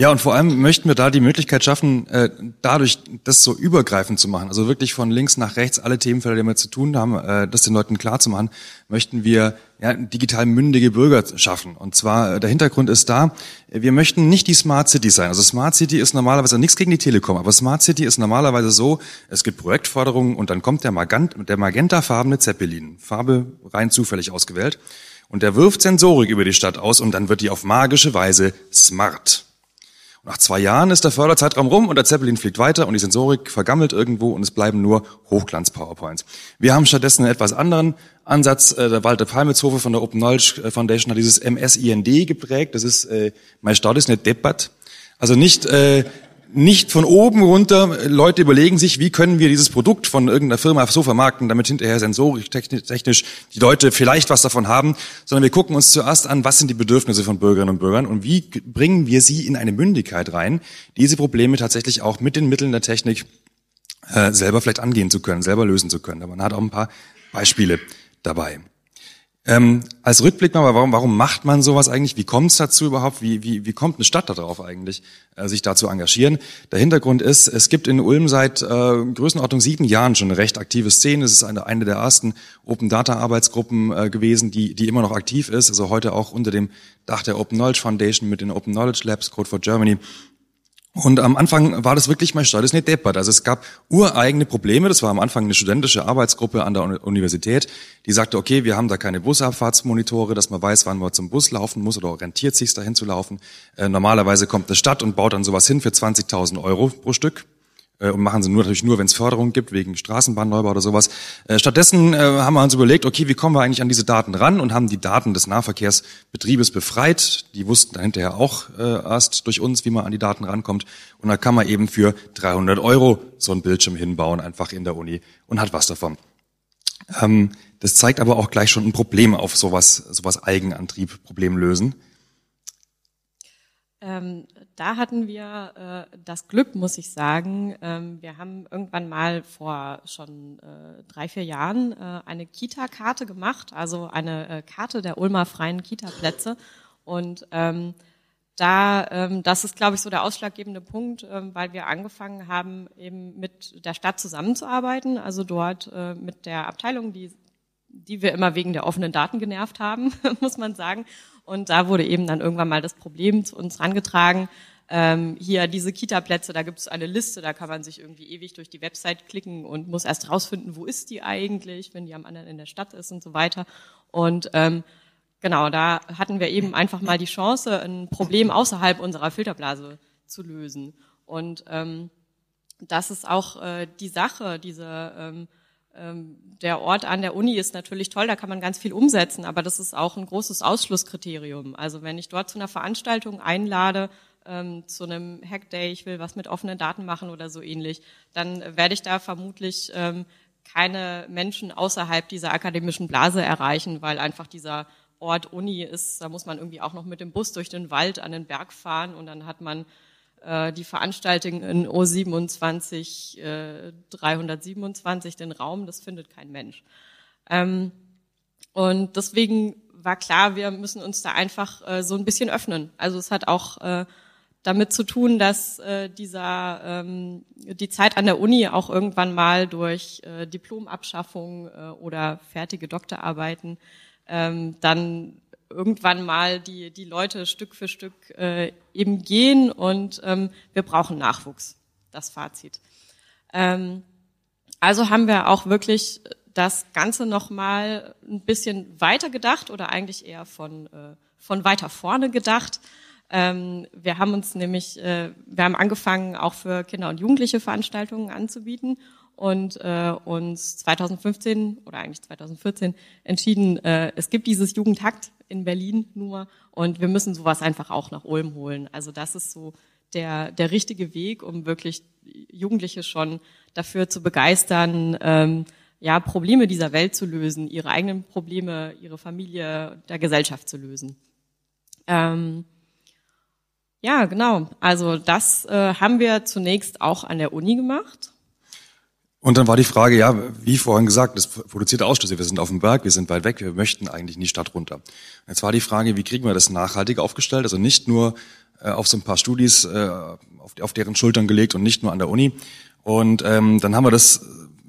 Ja, und vor allem möchten wir da die Möglichkeit schaffen, äh, dadurch das so übergreifend zu machen. Also wirklich von links nach rechts alle Themenfelder, die wir zu tun haben, äh, das den Leuten klar zu machen, möchten wir ja, digital mündige Bürger schaffen. Und zwar, äh, der Hintergrund ist da, wir möchten nicht die Smart City sein. Also Smart City ist normalerweise nichts gegen die Telekom, aber Smart City ist normalerweise so, es gibt Projektforderungen und dann kommt der, Magent, der magentafarbene Zeppelin, Farbe rein zufällig ausgewählt, und der wirft Sensorik über die Stadt aus und dann wird die auf magische Weise smart. Nach zwei Jahren ist der Förderzeitraum rum und der Zeppelin fliegt weiter und die Sensorik vergammelt irgendwo und es bleiben nur Hochglanz-PowerPoints. Wir haben stattdessen einen etwas anderen Ansatz. Äh, der Walter Palmitzhofe von der Open Knowledge Foundation hat dieses MSIND geprägt. Das ist, äh, mein Start ist nicht deppert. Also nicht äh, nicht von oben runter, Leute überlegen sich, wie können wir dieses Produkt von irgendeiner Firma so vermarkten, damit hinterher sensorisch, technisch die Leute vielleicht was davon haben, sondern wir gucken uns zuerst an, was sind die Bedürfnisse von Bürgerinnen und Bürgern und wie bringen wir sie in eine Mündigkeit rein, diese Probleme tatsächlich auch mit den Mitteln der Technik äh, selber vielleicht angehen zu können, selber lösen zu können. Aber man hat auch ein paar Beispiele dabei. Ähm, als Rückblick mal, warum, warum macht man sowas eigentlich? Wie kommt es dazu überhaupt? Wie, wie, wie kommt eine Stadt darauf eigentlich, äh, sich da zu engagieren? Der Hintergrund ist, es gibt in Ulm seit äh, Größenordnung sieben Jahren schon eine recht aktive Szene. Es ist eine, eine der ersten Open Data Arbeitsgruppen äh, gewesen, die, die immer noch aktiv ist. Also heute auch unter dem Dach der Open Knowledge Foundation mit den Open Knowledge Labs, Code for Germany und am Anfang war das wirklich mein Stadt ist nicht deppert. Also es gab ureigene Probleme. Das war am Anfang eine studentische Arbeitsgruppe an der Universität, die sagte, okay, wir haben da keine Busabfahrtsmonitore, dass man weiß, wann man zum Bus laufen muss oder orientiert sich dahin zu laufen. Äh, normalerweise kommt eine Stadt und baut dann sowas hin für 20.000 Euro pro Stück und machen sie nur natürlich nur, wenn es Förderung gibt, wegen Straßenbahnneubau oder sowas. Äh, stattdessen äh, haben wir uns überlegt, okay, wie kommen wir eigentlich an diese Daten ran und haben die Daten des Nahverkehrsbetriebes befreit. Die wussten dann hinterher auch erst durch uns, wie man an die Daten rankommt. Und da kann man eben für 300 Euro so einen Bildschirm hinbauen, einfach in der Uni und hat was davon. Ähm, das zeigt aber auch gleich schon ein Problem auf sowas, sowas Eigenantrieb, Problem lösen. Ähm, da hatten wir äh, das Glück, muss ich sagen. Ähm, wir haben irgendwann mal vor schon äh, drei, vier Jahren äh, eine Kita-Karte gemacht, also eine äh, Karte der Ulmer freien Kita-Plätze. Und ähm, da, ähm, das ist, glaube ich, so der ausschlaggebende Punkt, ähm, weil wir angefangen haben, eben mit der Stadt zusammenzuarbeiten, also dort äh, mit der Abteilung, die die wir immer wegen der offenen Daten genervt haben, muss man sagen. Und da wurde eben dann irgendwann mal das Problem zu uns rangetragen. Ähm, hier diese Kita-Plätze, da gibt es eine Liste, da kann man sich irgendwie ewig durch die Website klicken und muss erst rausfinden, wo ist die eigentlich, wenn die am anderen in der Stadt ist und so weiter. Und ähm, genau, da hatten wir eben einfach mal die Chance, ein Problem außerhalb unserer Filterblase zu lösen. Und ähm, das ist auch äh, die Sache, diese ähm, der Ort an der Uni ist natürlich toll, da kann man ganz viel umsetzen, aber das ist auch ein großes Ausschlusskriterium. Also wenn ich dort zu einer Veranstaltung einlade, ähm, zu einem Hackday, ich will was mit offenen Daten machen oder so ähnlich, dann werde ich da vermutlich ähm, keine Menschen außerhalb dieser akademischen Blase erreichen, weil einfach dieser Ort Uni ist, da muss man irgendwie auch noch mit dem Bus durch den Wald an den Berg fahren und dann hat man die Veranstaltung in O27 äh, 327, den Raum, das findet kein Mensch. Ähm, und deswegen war klar, wir müssen uns da einfach äh, so ein bisschen öffnen. Also es hat auch äh, damit zu tun, dass äh, dieser ähm, die Zeit an der Uni auch irgendwann mal durch äh, Diplomabschaffung äh, oder fertige Doktorarbeiten ähm, dann irgendwann mal die, die Leute Stück für Stück äh, eben gehen und ähm, wir brauchen Nachwuchs. Das Fazit. Ähm, also haben wir auch wirklich das Ganze nochmal ein bisschen weiter gedacht oder eigentlich eher von, äh, von weiter vorne gedacht. Ähm, wir haben uns nämlich, äh, wir haben angefangen, auch für Kinder und Jugendliche Veranstaltungen anzubieten und äh, uns 2015 oder eigentlich 2014 entschieden, äh, es gibt dieses Jugendhakt in Berlin nur und wir müssen sowas einfach auch nach Ulm holen. Also das ist so der, der richtige Weg, um wirklich Jugendliche schon dafür zu begeistern, ähm, ja, Probleme dieser Welt zu lösen, ihre eigenen Probleme, ihre Familie, der Gesellschaft zu lösen. Ähm, ja, genau. Also das äh, haben wir zunächst auch an der Uni gemacht. Und dann war die Frage, ja, wie vorhin gesagt, das produzierte Ausschlüsse. Wir sind auf dem Berg, wir sind weit weg, wir möchten eigentlich in die Stadt runter. Jetzt war die Frage, wie kriegen wir das nachhaltig aufgestellt? Also nicht nur äh, auf so ein paar Studis, äh, auf, auf, deren Schultern gelegt und nicht nur an der Uni. Und ähm, dann haben wir das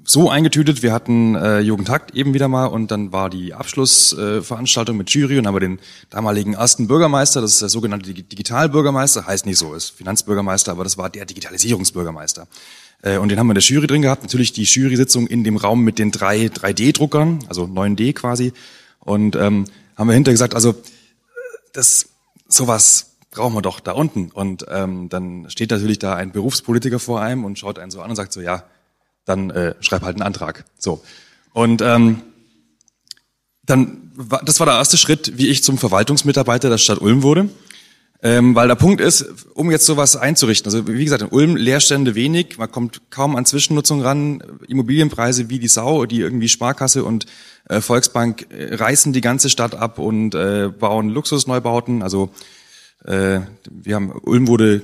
so eingetütet, wir hatten äh, Jugendhakt eben wieder mal und dann war die Abschlussveranstaltung äh, mit Jury und haben wir den damaligen ersten Bürgermeister, das ist der sogenannte Digitalbürgermeister, heißt nicht so, ist Finanzbürgermeister, aber das war der Digitalisierungsbürgermeister. Äh, und den haben wir in der Jury drin gehabt. Natürlich die Jury-Sitzung in dem Raum mit den drei 3D-Druckern, also 9D quasi. Und ähm, haben wir hinterher gesagt, also das sowas brauchen wir doch da unten. Und ähm, dann steht natürlich da ein Berufspolitiker vor einem und schaut einen so an und sagt so, ja, dann äh, schreib halt einen Antrag. So. Und ähm, dann, das war der erste Schritt, wie ich zum Verwaltungsmitarbeiter der Stadt Ulm wurde. Ähm, weil der Punkt ist, um jetzt sowas einzurichten, also wie gesagt, in Ulm Leerstände wenig, man kommt kaum an Zwischennutzung ran, Immobilienpreise wie die Sau, die irgendwie Sparkasse und äh, Volksbank äh, reißen die ganze Stadt ab und äh, bauen Luxusneubauten, also äh, wir haben, Ulm wurde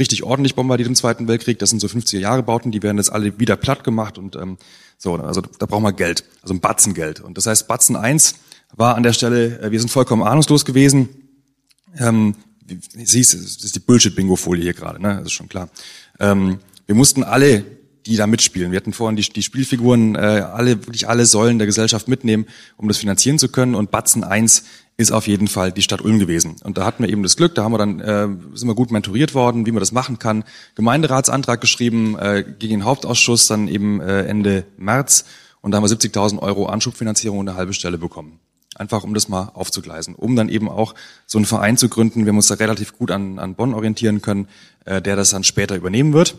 richtig ordentlich bombardiert im Zweiten Weltkrieg. Das sind so 50er Jahre Bauten, die werden jetzt alle wieder platt gemacht und ähm, so, also da brauchen wir Geld, also ein Batzen Geld. Und das heißt, Batzen 1 war an der Stelle, äh, wir sind vollkommen ahnungslos gewesen. Ähm, siehst, das ist die Bullshit-Bingo-Folie hier gerade, ne? Das ist schon klar. Ähm, wir mussten alle, die da mitspielen, wir hatten vorhin die, die Spielfiguren, äh, alle, wirklich alle Säulen der Gesellschaft mitnehmen, um das finanzieren zu können. Und Batzen 1 ist auf jeden Fall die Stadt Ulm gewesen. Und da hatten wir eben das Glück, da haben wir dann, äh, sind wir gut mentoriert worden, wie man das machen kann. Gemeinderatsantrag geschrieben, äh, gegen den Hauptausschuss dann eben äh, Ende März. Und da haben wir 70.000 Euro Anschubfinanzierung und eine halbe Stelle bekommen. Einfach um das mal aufzugleisen, um dann eben auch so einen Verein zu gründen. Wir haben uns da relativ gut an, an Bonn orientieren können, äh, der das dann später übernehmen wird.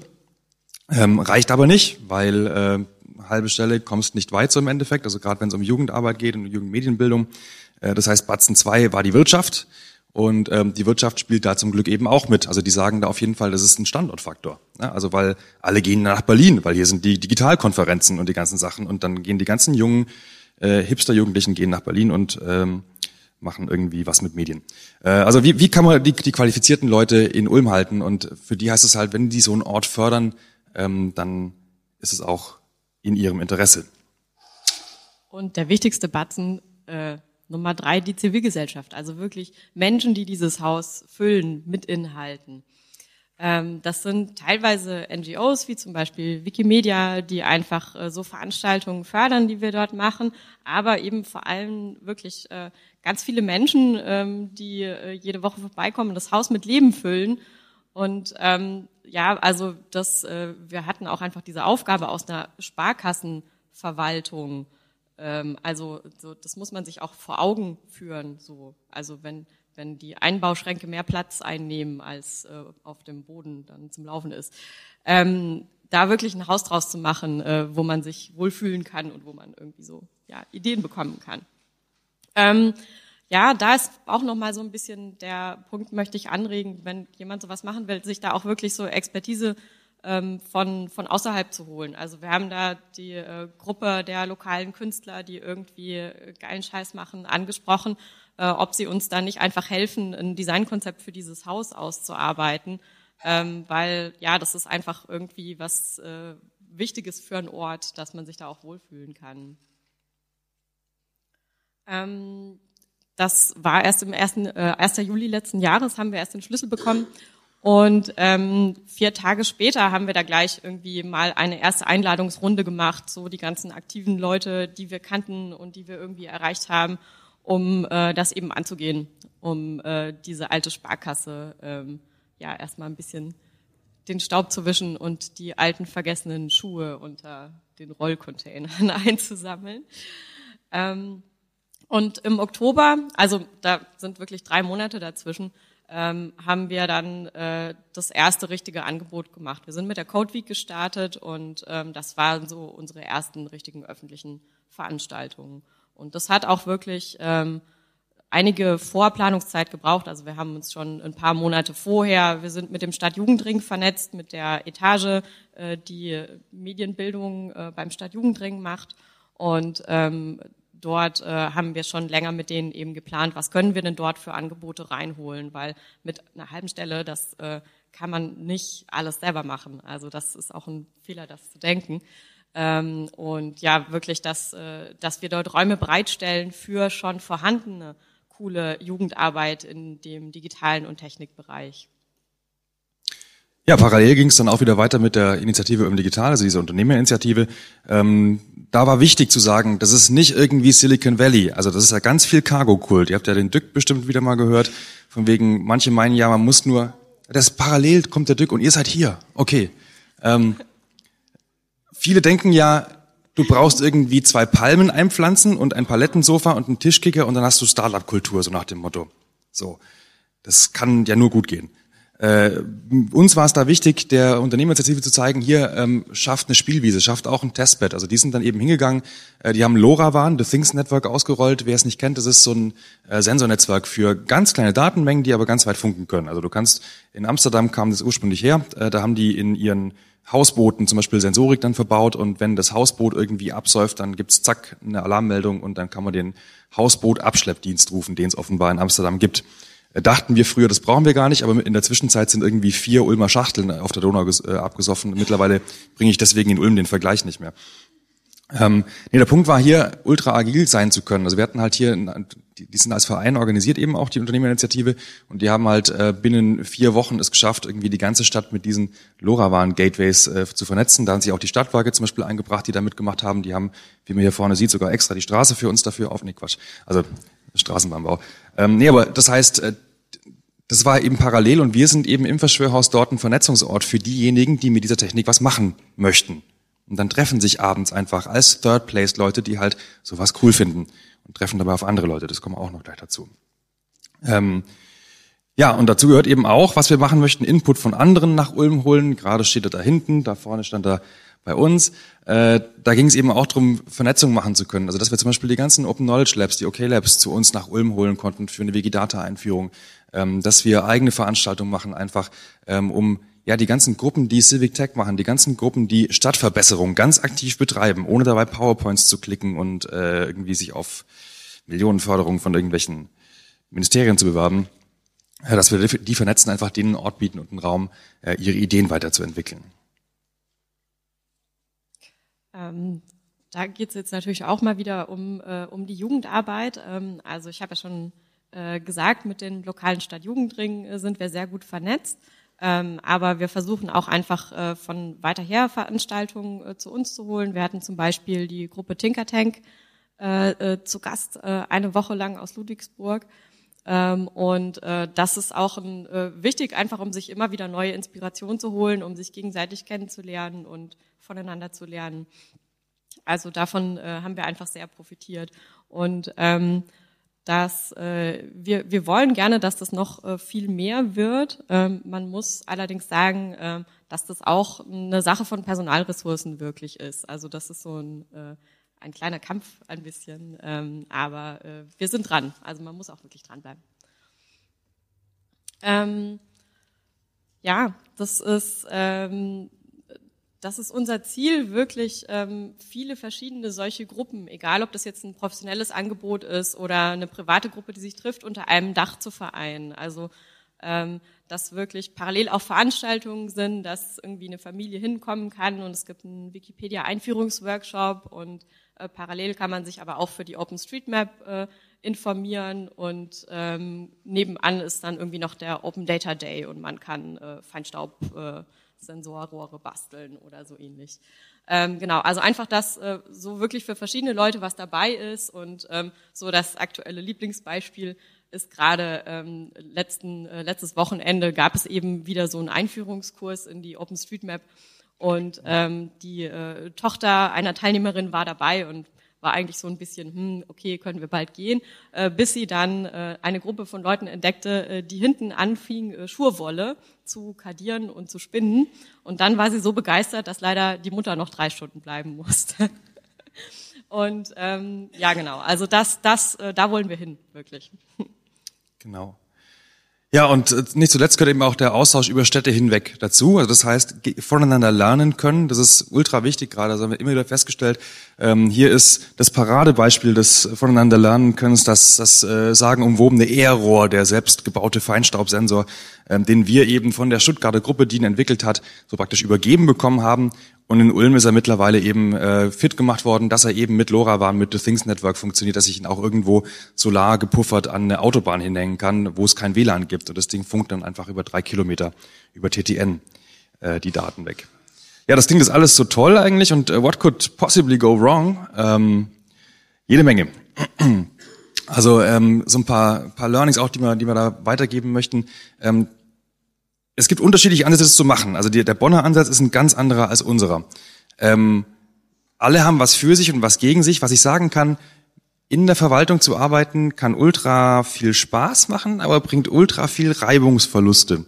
Ähm, reicht aber nicht, weil äh, halbe Stelle kommst nicht weit so im Endeffekt, also gerade wenn es um Jugendarbeit geht und Jugendmedienbildung. Äh, das heißt, Batzen 2 war die Wirtschaft und ähm, die Wirtschaft spielt da zum Glück eben auch mit. Also die sagen da auf jeden Fall, das ist ein Standortfaktor. Ja, also weil alle gehen nach Berlin, weil hier sind die Digitalkonferenzen und die ganzen Sachen und dann gehen die ganzen jungen äh, Hipster-Jugendlichen gehen nach Berlin und ähm, machen irgendwie was mit Medien. Äh, also wie, wie kann man die, die qualifizierten Leute in Ulm halten? Und für die heißt es halt, wenn die so einen Ort fördern, ähm, dann ist es auch in ihrem Interesse. Und der wichtigste Batzen, äh, Nummer drei, die Zivilgesellschaft. Also wirklich Menschen, die dieses Haus füllen mit Inhalten. Ähm, das sind teilweise NGOs, wie zum Beispiel Wikimedia, die einfach äh, so Veranstaltungen fördern, die wir dort machen, aber eben vor allem wirklich äh, ganz viele Menschen, ähm, die äh, jede Woche vorbeikommen und das Haus mit Leben füllen. Und ähm, ja, also das, wir hatten auch einfach diese Aufgabe aus einer Sparkassenverwaltung. also so, das muss man sich auch vor Augen führen. So, also wenn wenn die Einbauschränke mehr Platz einnehmen, als äh, auf dem Boden dann zum Laufen ist. Ähm, da wirklich ein Haus draus zu machen, äh, wo man sich wohlfühlen kann und wo man irgendwie so ja, Ideen bekommen kann. Ähm, ja, da ist auch noch mal so ein bisschen der Punkt, möchte ich anregen, wenn jemand sowas machen will, sich da auch wirklich so Expertise ähm, von, von außerhalb zu holen. Also wir haben da die äh, Gruppe der lokalen Künstler, die irgendwie geilen Scheiß machen, angesprochen äh, ob sie uns da nicht einfach helfen, ein Designkonzept für dieses Haus auszuarbeiten, ähm, weil ja, das ist einfach irgendwie was äh, Wichtiges für einen Ort, dass man sich da auch wohlfühlen kann. Ähm, das war erst im ersten, äh, 1. Juli letzten Jahres, haben wir erst den Schlüssel bekommen. Und ähm, vier Tage später haben wir da gleich irgendwie mal eine erste Einladungsrunde gemacht, so die ganzen aktiven Leute, die wir kannten und die wir irgendwie erreicht haben um äh, das eben anzugehen, um äh, diese alte Sparkasse ähm, ja erstmal ein bisschen den Staub zu wischen und die alten vergessenen Schuhe unter den Rollcontainern einzusammeln. Ähm, und im Oktober, also da sind wirklich drei Monate dazwischen, ähm, haben wir dann äh, das erste richtige Angebot gemacht. Wir sind mit der Code Week gestartet und ähm, das waren so unsere ersten richtigen öffentlichen Veranstaltungen. Und das hat auch wirklich ähm, einige Vorplanungszeit gebraucht. Also wir haben uns schon ein paar Monate vorher, wir sind mit dem Stadtjugendring vernetzt, mit der Etage, äh, die Medienbildung äh, beim Stadtjugendring macht. Und ähm, dort äh, haben wir schon länger mit denen eben geplant, was können wir denn dort für Angebote reinholen, weil mit einer halben Stelle, das äh, kann man nicht alles selber machen. Also das ist auch ein Fehler, das zu denken. Ähm, und ja, wirklich, dass, äh, dass wir dort Räume bereitstellen für schon vorhandene coole Jugendarbeit in dem digitalen und Technikbereich. Ja, parallel ging es dann auch wieder weiter mit der Initiative im Digital, also dieser Unternehmerinitiative. Ähm, da war wichtig zu sagen, das ist nicht irgendwie Silicon Valley. Also das ist ja ganz viel Cargo-Kult. Ihr habt ja den Dück bestimmt wieder mal gehört. Von wegen, manche meinen ja, man muss nur, das parallel kommt der Dück und ihr seid hier. Okay. Ähm, Viele denken ja, du brauchst irgendwie zwei Palmen einpflanzen und ein Palettensofa und einen Tischkicker und dann hast du Startup-Kultur, so nach dem Motto. So. Das kann ja nur gut gehen. Äh, uns war es da wichtig, der Unternehmerinitiative zu zeigen, hier ähm, schafft eine Spielwiese, schafft auch ein Testbed. Also die sind dann eben hingegangen, äh, die haben LoRaWAN, The Things Network ausgerollt. Wer es nicht kennt, das ist so ein äh, Sensornetzwerk für ganz kleine Datenmengen, die aber ganz weit funken können. Also du kannst, in Amsterdam kam das ursprünglich her, äh, da haben die in ihren Hausbooten zum Beispiel Sensorik dann verbaut und wenn das Hausboot irgendwie absäuft, dann gibt's zack eine Alarmmeldung und dann kann man den Hausboot-Abschleppdienst rufen, den es offenbar in Amsterdam gibt. Dachten wir früher, das brauchen wir gar nicht, aber in der Zwischenzeit sind irgendwie vier Ulmer Schachteln auf der Donau äh, abgesoffen. Mittlerweile bringe ich deswegen in Ulm den Vergleich nicht mehr. Ähm, nee, der Punkt war hier, ultra agil sein zu können. Also wir hatten halt hier, die sind als Verein organisiert eben auch, die Unternehmerinitiative, und die haben halt äh, binnen vier Wochen es geschafft, irgendwie die ganze Stadt mit diesen LoRaWAN-Gateways äh, zu vernetzen. Da haben sich auch die Stadtwerke zum Beispiel eingebracht, die da mitgemacht haben. Die haben, wie man hier vorne sieht, sogar extra die Straße für uns dafür auf. Nee, Quatsch. Also Straßenbahnbau. Ähm, nee, aber das heißt, das war eben parallel und wir sind eben im Verschwörhaus dort ein Vernetzungsort für diejenigen, die mit dieser Technik was machen möchten. Und dann treffen sich abends einfach als Third Place Leute, die halt sowas cool finden und treffen dabei auf andere Leute. Das kommen auch noch gleich dazu. Ähm, ja, und dazu gehört eben auch, was wir machen möchten, Input von anderen nach Ulm holen. Gerade steht er da hinten, da vorne stand er bei uns. Äh, da ging es eben auch darum, Vernetzung machen zu können. Also dass wir zum Beispiel die ganzen Open Knowledge Labs, die OK Labs zu uns nach Ulm holen konnten für eine Wikidata-Einführung, ähm, dass wir eigene Veranstaltungen machen, einfach ähm, um ja, die ganzen Gruppen, die Civic Tech machen, die ganzen Gruppen, die Stadtverbesserung ganz aktiv betreiben, ohne dabei PowerPoints zu klicken und äh, irgendwie sich auf Millionenförderungen von irgendwelchen Ministerien zu bewerben, ja, dass wir die vernetzen, einfach denen einen Ort bieten und einen Raum, äh, ihre Ideen weiterzuentwickeln. Ähm, da geht es jetzt natürlich auch mal wieder um, äh, um die Jugendarbeit. Ähm, also ich habe ja schon äh, gesagt, mit den lokalen Stadtjugendringen äh, sind wir sehr gut vernetzt. Ähm, aber wir versuchen auch einfach äh, von weiter her Veranstaltungen äh, zu uns zu holen. Wir hatten zum Beispiel die Gruppe Tinker Tank zu Gast eine Woche lang aus Ludwigsburg. Ähm, und das ist auch ein, wichtig, einfach um sich immer wieder neue Inspirationen zu holen, um sich gegenseitig kennenzulernen und voneinander zu lernen. Also davon haben wir einfach sehr profitiert. Und ähm, dass äh, wir, wir wollen gerne, dass das noch äh, viel mehr wird. Ähm, man muss allerdings sagen, äh, dass das auch eine Sache von Personalressourcen wirklich ist. Also das ist so ein, äh, ein kleiner Kampf ein bisschen, ähm, aber äh, wir sind dran. Also man muss auch wirklich dranbleiben. Ähm, ja, das ist ähm, das ist unser Ziel, wirklich ähm, viele verschiedene solche Gruppen, egal ob das jetzt ein professionelles Angebot ist oder eine private Gruppe, die sich trifft, unter einem Dach zu vereinen. Also ähm, dass wirklich parallel auch Veranstaltungen sind, dass irgendwie eine Familie hinkommen kann und es gibt einen Wikipedia-Einführungsworkshop und äh, parallel kann man sich aber auch für die OpenStreetMap äh, informieren und ähm, nebenan ist dann irgendwie noch der Open Data Day und man kann äh, Feinstaub äh, Sensorrohre basteln oder so ähnlich. Ähm, genau, also einfach, dass äh, so wirklich für verschiedene Leute was dabei ist und ähm, so das aktuelle Lieblingsbeispiel ist gerade ähm, letzten, äh, letztes Wochenende gab es eben wieder so einen Einführungskurs in die OpenStreetMap und ähm, die äh, Tochter einer Teilnehmerin war dabei und war eigentlich so ein bisschen, hm, okay, können wir bald gehen, äh, bis sie dann äh, eine Gruppe von Leuten entdeckte, äh, die hinten anfing, äh, Schurwolle zu kadieren und zu spinnen. Und dann war sie so begeistert, dass leider die Mutter noch drei Stunden bleiben musste. und ähm, ja, genau, also das, das, äh, da wollen wir hin, wirklich. Genau. Ja, und äh, nicht zuletzt gehört eben auch der Austausch über Städte hinweg dazu. Also das heißt, voneinander lernen können. Das ist ultra wichtig gerade. Das haben wir immer wieder festgestellt. Ähm, hier ist das Paradebeispiel des voneinander lernen können, das, das äh, sagenumwobene Ehrrohr, der selbstgebaute Feinstaubsensor, ähm, den wir eben von der Stuttgarter Gruppe, die ihn entwickelt hat, so praktisch übergeben bekommen haben und in Ulm ist er mittlerweile eben äh, fit gemacht worden, dass er eben mit LoRaWAN, mit The Things Network funktioniert, dass ich ihn auch irgendwo solar gepuffert an eine Autobahn hinhängen kann, wo es kein WLAN gibt. Und das Ding funkt dann einfach über drei Kilometer über TTN äh, die Daten weg. Ja, das Ding ist alles so toll eigentlich und uh, what could possibly go wrong? Ähm, jede Menge. Also ähm, so ein paar, paar Learnings auch, die wir, die wir da weitergeben möchten. Ähm, es gibt unterschiedliche Ansätze, das zu machen. Also die, der Bonner Ansatz ist ein ganz anderer als unserer. Ähm, alle haben was für sich und was gegen sich. Was ich sagen kann, in der Verwaltung zu arbeiten, kann ultra viel Spaß machen, aber bringt ultra viel Reibungsverluste.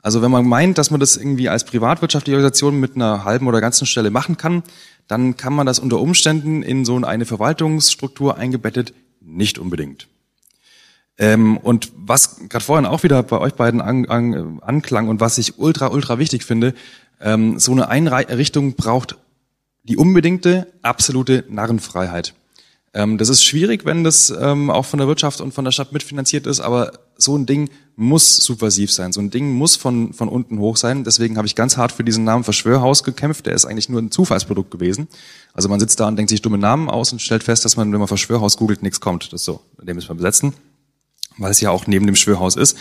Also wenn man meint, dass man das irgendwie als privatwirtschaftliche Organisation mit einer halben oder ganzen Stelle machen kann, dann kann man das unter Umständen in so eine Verwaltungsstruktur eingebettet nicht unbedingt. Ähm, und was gerade vorhin auch wieder bei euch beiden an, an, anklang und was ich ultra, ultra wichtig finde, ähm, so eine Einrichtung braucht die unbedingte, absolute Narrenfreiheit. Ähm, das ist schwierig, wenn das ähm, auch von der Wirtschaft und von der Stadt mitfinanziert ist, aber so ein Ding muss subversiv sein. So ein Ding muss von, von unten hoch sein. Deswegen habe ich ganz hart für diesen Namen Verschwörhaus gekämpft. Der ist eigentlich nur ein Zufallsprodukt gewesen. Also man sitzt da und denkt sich dumme Namen aus und stellt fest, dass man, wenn man Verschwörhaus googelt, nichts kommt. Das ist so. Dem müssen wir besetzen, weil es ja auch neben dem Schwörhaus ist.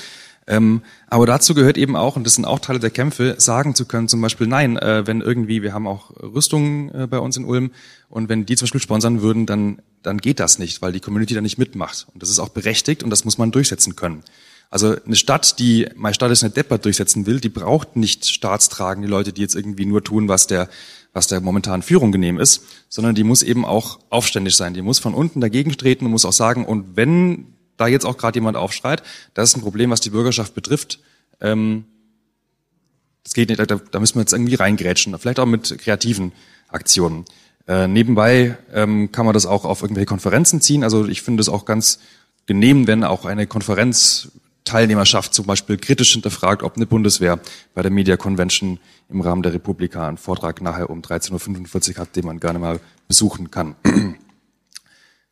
Ähm, aber dazu gehört eben auch, und das sind auch Teile der Kämpfe, sagen zu können, zum Beispiel, nein, äh, wenn irgendwie, wir haben auch Rüstungen äh, bei uns in Ulm, und wenn die zum Beispiel sponsern würden, dann, dann geht das nicht, weil die Community da nicht mitmacht. Und das ist auch berechtigt und das muss man durchsetzen können. Also eine Stadt, die meine Stadt ist eine Deppert durchsetzen will, die braucht nicht staatstragende Leute, die jetzt irgendwie nur tun, was der, was der momentanen Führung genehm ist, sondern die muss eben auch aufständig sein. Die muss von unten dagegen treten und muss auch sagen, und wenn da jetzt auch gerade jemand aufschreit, das ist ein Problem, was die Bürgerschaft betrifft. Ähm, das geht nicht, da, da müssen wir jetzt irgendwie reingrätschen, vielleicht auch mit kreativen Aktionen. Äh, nebenbei ähm, kann man das auch auf irgendwelche Konferenzen ziehen. Also ich finde es auch ganz genehm, wenn auch eine Konferenzteilnehmerschaft zum Beispiel kritisch hinterfragt, ob eine Bundeswehr bei der Media Convention im Rahmen der Republika einen Vortrag nachher um 13.45 Uhr hat, den man gerne mal besuchen kann.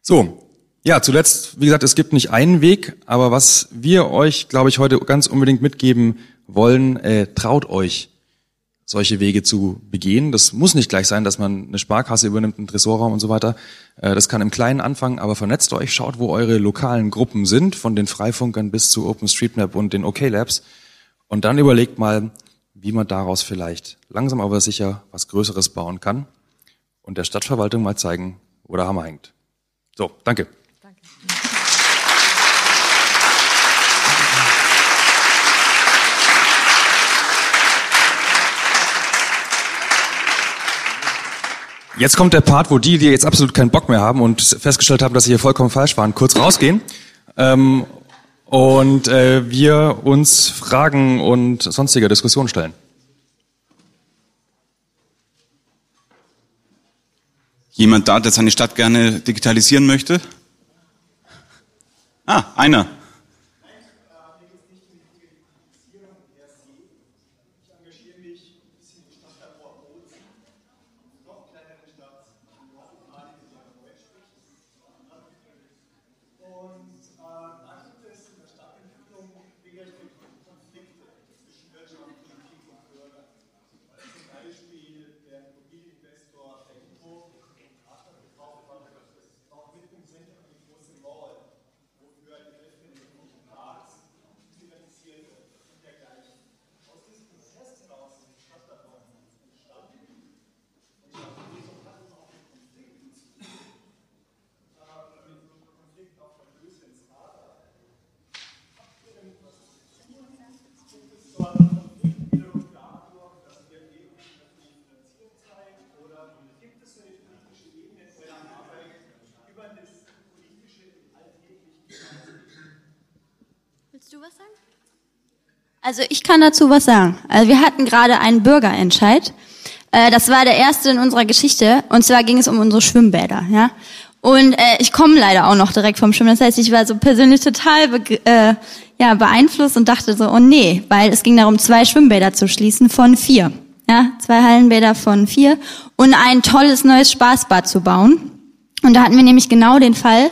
So, ja, zuletzt, wie gesagt, es gibt nicht einen Weg, aber was wir euch, glaube ich, heute ganz unbedingt mitgeben wollen, äh, traut euch, solche Wege zu begehen. Das muss nicht gleich sein, dass man eine Sparkasse übernimmt, einen Tresorraum und so weiter. Äh, das kann im Kleinen anfangen, aber vernetzt euch, schaut, wo eure lokalen Gruppen sind, von den Freifunkern bis zu OpenStreetMap und den OK Labs. Und dann überlegt mal, wie man daraus vielleicht langsam aber sicher was Größeres bauen kann und der Stadtverwaltung mal zeigen, wo der Hammer hängt. So, danke. Jetzt kommt der Part, wo die, die jetzt absolut keinen Bock mehr haben und festgestellt haben, dass sie hier vollkommen falsch waren, kurz rausgehen ähm, und äh, wir uns Fragen und sonstige Diskussionen stellen. Jemand da, der seine Stadt gerne digitalisieren möchte? Ah, einer. Also ich kann dazu was sagen. Also wir hatten gerade einen Bürgerentscheid. Äh, das war der erste in unserer Geschichte. Und zwar ging es um unsere Schwimmbäder. Ja. Und äh, ich komme leider auch noch direkt vom Schwimmen. Das heißt, ich war so persönlich total äh, ja, beeinflusst und dachte so, oh nee, weil es ging darum, zwei Schwimmbäder zu schließen von vier. Ja, zwei Hallenbäder von vier und ein tolles neues Spaßbad zu bauen. Und da hatten wir nämlich genau den Fall,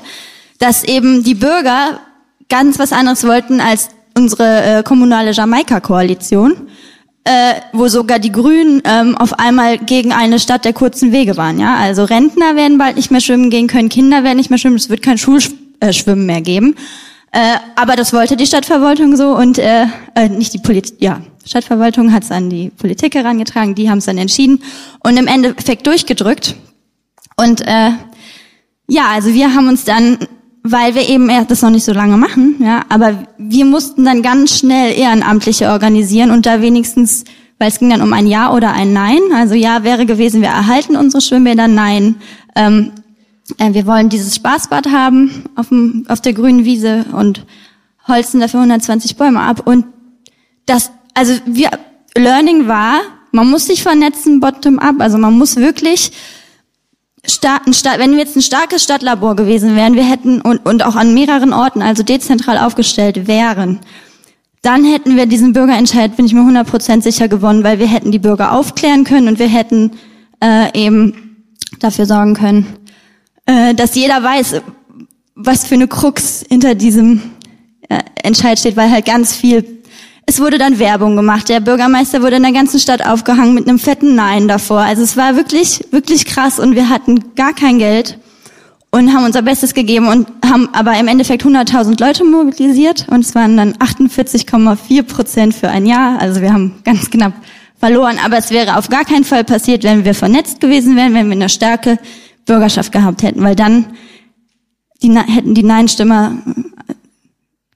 dass eben die Bürger ganz was anderes wollten als unsere äh, kommunale Jamaika-Koalition, äh, wo sogar die Grünen ähm, auf einmal gegen eine Stadt der kurzen Wege waren. Ja, also Rentner werden bald nicht mehr schwimmen gehen können, Kinder werden nicht mehr schwimmen, es wird kein Schulschwimmen mehr geben. Äh, aber das wollte die Stadtverwaltung so und äh, äh, nicht die Politik, ja, Stadtverwaltung hat es an die Politik herangetragen, die haben es dann entschieden und im Endeffekt durchgedrückt. Und äh, ja, also wir haben uns dann weil wir eben das noch nicht so lange machen, ja, aber wir mussten dann ganz schnell Ehrenamtliche organisieren und da wenigstens, weil es ging dann um ein Ja oder ein Nein, also Ja wäre gewesen, wir erhalten unsere Schwimmbäder, Nein, ähm, äh, wir wollen dieses Spaßbad haben auf, dem, auf der grünen Wiese und holzen dafür 120 Bäume ab. Und das, also wir, Learning war, man muss sich vernetzen bottom up, also man muss wirklich wenn wir jetzt ein starkes Stadtlabor gewesen wären, wir hätten und, und auch an mehreren Orten, also dezentral aufgestellt wären, dann hätten wir diesen Bürgerentscheid, bin ich mir 100% sicher gewonnen, weil wir hätten die Bürger aufklären können und wir hätten äh, eben dafür sorgen können, äh, dass jeder weiß, was für eine Krux hinter diesem äh, Entscheid steht, weil halt ganz viel es wurde dann Werbung gemacht. Der Bürgermeister wurde in der ganzen Stadt aufgehangen mit einem fetten Nein davor. Also es war wirklich, wirklich krass und wir hatten gar kein Geld und haben unser Bestes gegeben und haben aber im Endeffekt 100.000 Leute mobilisiert und es waren dann 48,4 Prozent für ein Jahr. Also wir haben ganz knapp verloren, aber es wäre auf gar keinen Fall passiert, wenn wir vernetzt gewesen wären, wenn wir eine starke Bürgerschaft gehabt hätten, weil dann die, hätten die Nein-Stimmer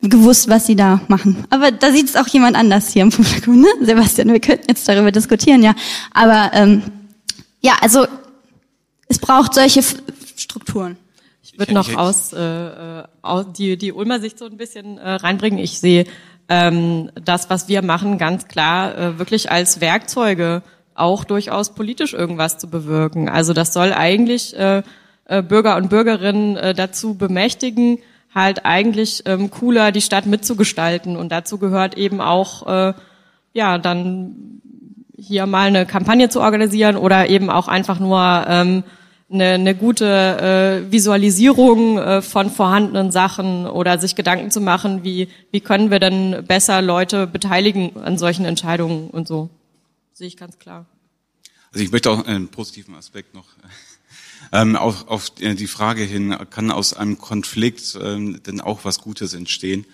gewusst, was sie da machen. Aber da sieht es auch jemand anders hier im Publikum, ne? Sebastian, wir könnten jetzt darüber diskutieren, ja. Aber ähm, ja, also es braucht solche Strukturen. Ich würde noch aus, äh, äh, aus die, die Ulmer Sicht so ein bisschen äh, reinbringen. Ich sehe ähm, das, was wir machen, ganz klar äh, wirklich als Werkzeuge auch durchaus politisch irgendwas zu bewirken. Also das soll eigentlich äh, äh, Bürger und Bürgerinnen äh, dazu bemächtigen, halt eigentlich ähm, cooler die Stadt mitzugestalten. Und dazu gehört eben auch, äh, ja, dann hier mal eine Kampagne zu organisieren oder eben auch einfach nur ähm, eine, eine gute äh, Visualisierung äh, von vorhandenen Sachen oder sich Gedanken zu machen, wie, wie können wir denn besser Leute beteiligen an solchen Entscheidungen und so. Sehe ich ganz klar. Also ich möchte auch einen positiven Aspekt noch ähm, auf, auf die Frage hin, kann aus einem Konflikt ähm, denn auch was Gutes entstehen?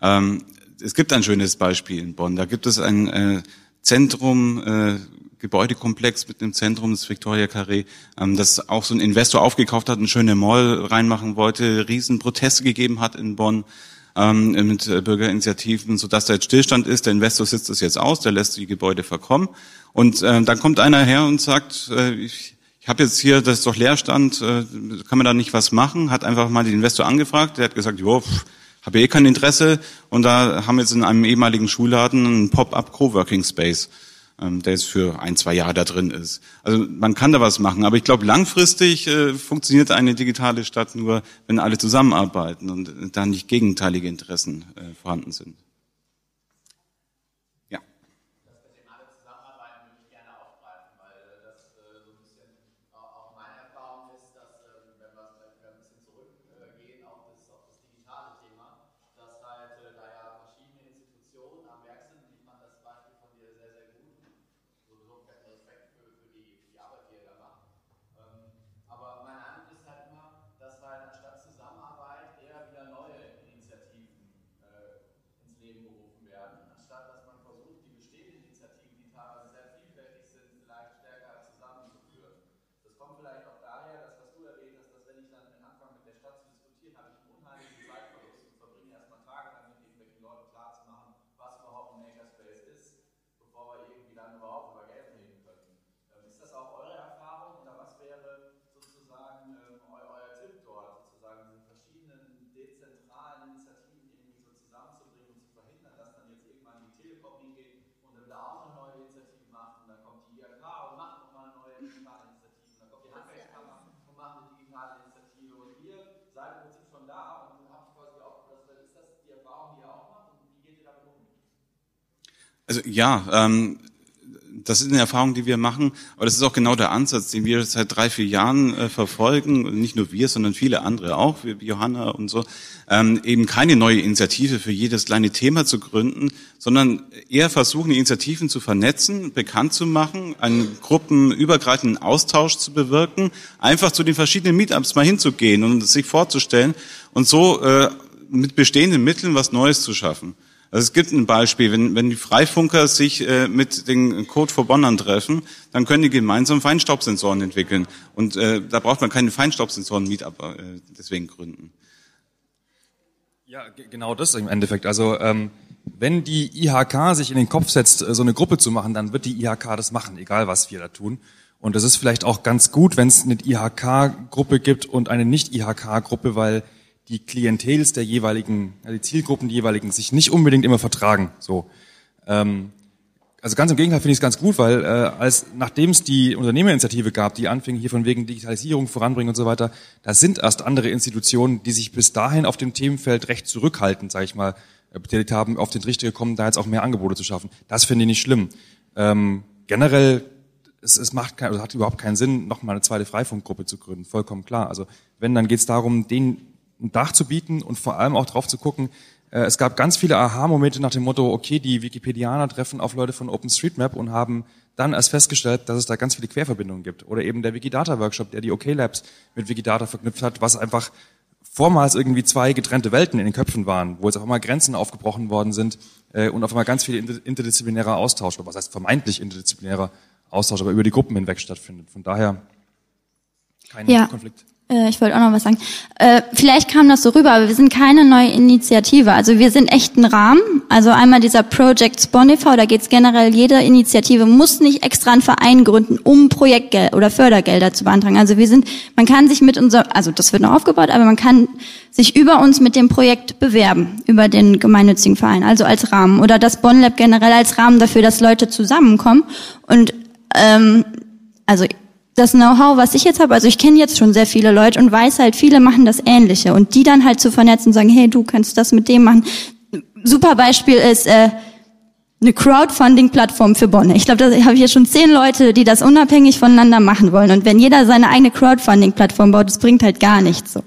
Ähm, es gibt ein schönes Beispiel in Bonn. Da gibt es ein äh, Zentrum, äh, Gebäudekomplex mit einem Zentrum, das Victoria Carré, ähm, das auch so ein Investor aufgekauft hat, eine schöne Mall reinmachen wollte, riesen Proteste gegeben hat in Bonn ähm, mit äh, Bürgerinitiativen, sodass da jetzt Stillstand ist. Der Investor sitzt das jetzt aus, der lässt die Gebäude verkommen. Und äh, dann kommt einer her und sagt, äh, ich ich habe jetzt hier, das ist doch Leerstand, äh, kann man da nicht was machen? Hat einfach mal den Investor angefragt, der hat gesagt, jo, habe eh kein Interesse. Und da haben wir jetzt in einem ehemaligen Schulladen einen Pop-up Coworking Space, ähm, der jetzt für ein, zwei Jahre da drin ist. Also man kann da was machen, aber ich glaube, langfristig äh, funktioniert eine digitale Stadt nur, wenn alle zusammenarbeiten und da nicht gegenteilige Interessen äh, vorhanden sind. Also ja, ähm, das ist eine Erfahrung, die wir machen, aber das ist auch genau der Ansatz, den wir seit drei, vier Jahren äh, verfolgen. Nicht nur wir, sondern viele andere auch, wie Johanna und so. Ähm, eben keine neue Initiative für jedes kleine Thema zu gründen, sondern eher versuchen, Initiativen zu vernetzen, bekannt zu machen, einen gruppenübergreifenden Austausch zu bewirken, einfach zu den verschiedenen Meetups mal hinzugehen und sich vorzustellen und so äh, mit bestehenden Mitteln was Neues zu schaffen. Also es gibt ein Beispiel, wenn, wenn die Freifunker sich äh, mit den Code for Bonnern treffen, dann können die gemeinsam Feinstaubsensoren entwickeln. Und äh, da braucht man keine Feinstaubsensoren-Meetup äh, deswegen gründen. Ja, genau das im Endeffekt. Also ähm, wenn die IHK sich in den Kopf setzt, äh, so eine Gruppe zu machen, dann wird die IHK das machen, egal was wir da tun. Und das ist vielleicht auch ganz gut, wenn es eine IHK-Gruppe gibt und eine Nicht-IHK-Gruppe, weil die Klientels der jeweiligen, die Zielgruppen, die jeweiligen sich nicht unbedingt immer vertragen. So. Ähm, also ganz im Gegenteil finde ich es ganz gut, weil äh, als nachdem es die Unternehmerinitiative gab, die anfing hier von wegen Digitalisierung voranbringen und so weiter, da sind erst andere Institutionen, die sich bis dahin auf dem Themenfeld recht zurückhaltend, sage ich mal, betätigt haben, auf den Trichter gekommen, da jetzt auch mehr Angebote zu schaffen. Das finde ich nicht schlimm. Ähm, generell es, es macht kein, also hat überhaupt keinen Sinn, nochmal eine zweite Freifunkgruppe zu gründen, vollkommen klar. Also wenn, dann geht es darum, denen ein Dach zu bieten und vor allem auch drauf zu gucken, äh, es gab ganz viele Aha-Momente nach dem Motto, okay, die Wikipedianer treffen auf Leute von OpenStreetMap und haben dann erst festgestellt, dass es da ganz viele Querverbindungen gibt. Oder eben der Wikidata-Workshop, der die OK-Labs mit Wikidata verknüpft hat, was einfach vormals irgendwie zwei getrennte Welten in den Köpfen waren, wo jetzt auf einmal Grenzen aufgebrochen worden sind äh, und auf einmal ganz viel interdisziplinärer Austausch, oder was heißt vermeintlich interdisziplinärer Austausch, aber über die Gruppen hinweg stattfindet. Von daher kein Ja. Konflikt. Äh, ich wollte auch noch was sagen. Äh, vielleicht kam das so rüber, aber wir sind keine neue Initiative. Also wir sind echt ein Rahmen. Also einmal dieser Project Sponifer, da geht's generell, jede Initiative muss nicht extra einen Verein gründen, um Projektgeld oder Fördergelder zu beantragen. Also wir sind, man kann sich mit unser, also das wird noch aufgebaut, aber man kann sich über uns mit dem Projekt bewerben, über den gemeinnützigen Verein, also als Rahmen. Oder das Bonlab generell als Rahmen dafür, dass Leute zusammenkommen. Und ähm, also das Know-how, was ich jetzt habe, also ich kenne jetzt schon sehr viele Leute und weiß halt, viele machen das Ähnliche und die dann halt zu vernetzen und sagen, hey, du kannst das mit dem machen. Super Beispiel ist äh, eine Crowdfunding-Plattform für Bonn. Ich glaube, da habe ich jetzt schon zehn Leute, die das unabhängig voneinander machen wollen. Und wenn jeder seine eigene Crowdfunding-Plattform baut, das bringt halt gar nichts so.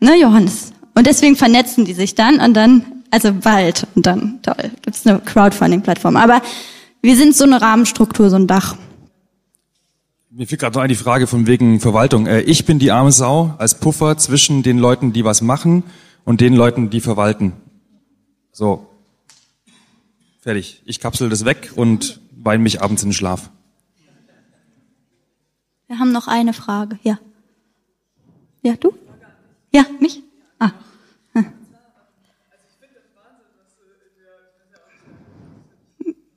Ne, Johannes? Und deswegen vernetzen die sich dann und dann, also bald und dann, toll, gibt's eine Crowdfunding-Plattform. Aber wir sind so eine Rahmenstruktur, so ein Dach. Mir fiel gerade noch ein die Frage von wegen Verwaltung. Äh, Ich bin die arme Sau als Puffer zwischen den Leuten, die was machen und den Leuten, die verwalten. So. Fertig. Ich kapsel das weg und weine mich abends in den Schlaf. Wir haben noch eine Frage. Ja. Ja, du? Ja, mich? Ah. Hm.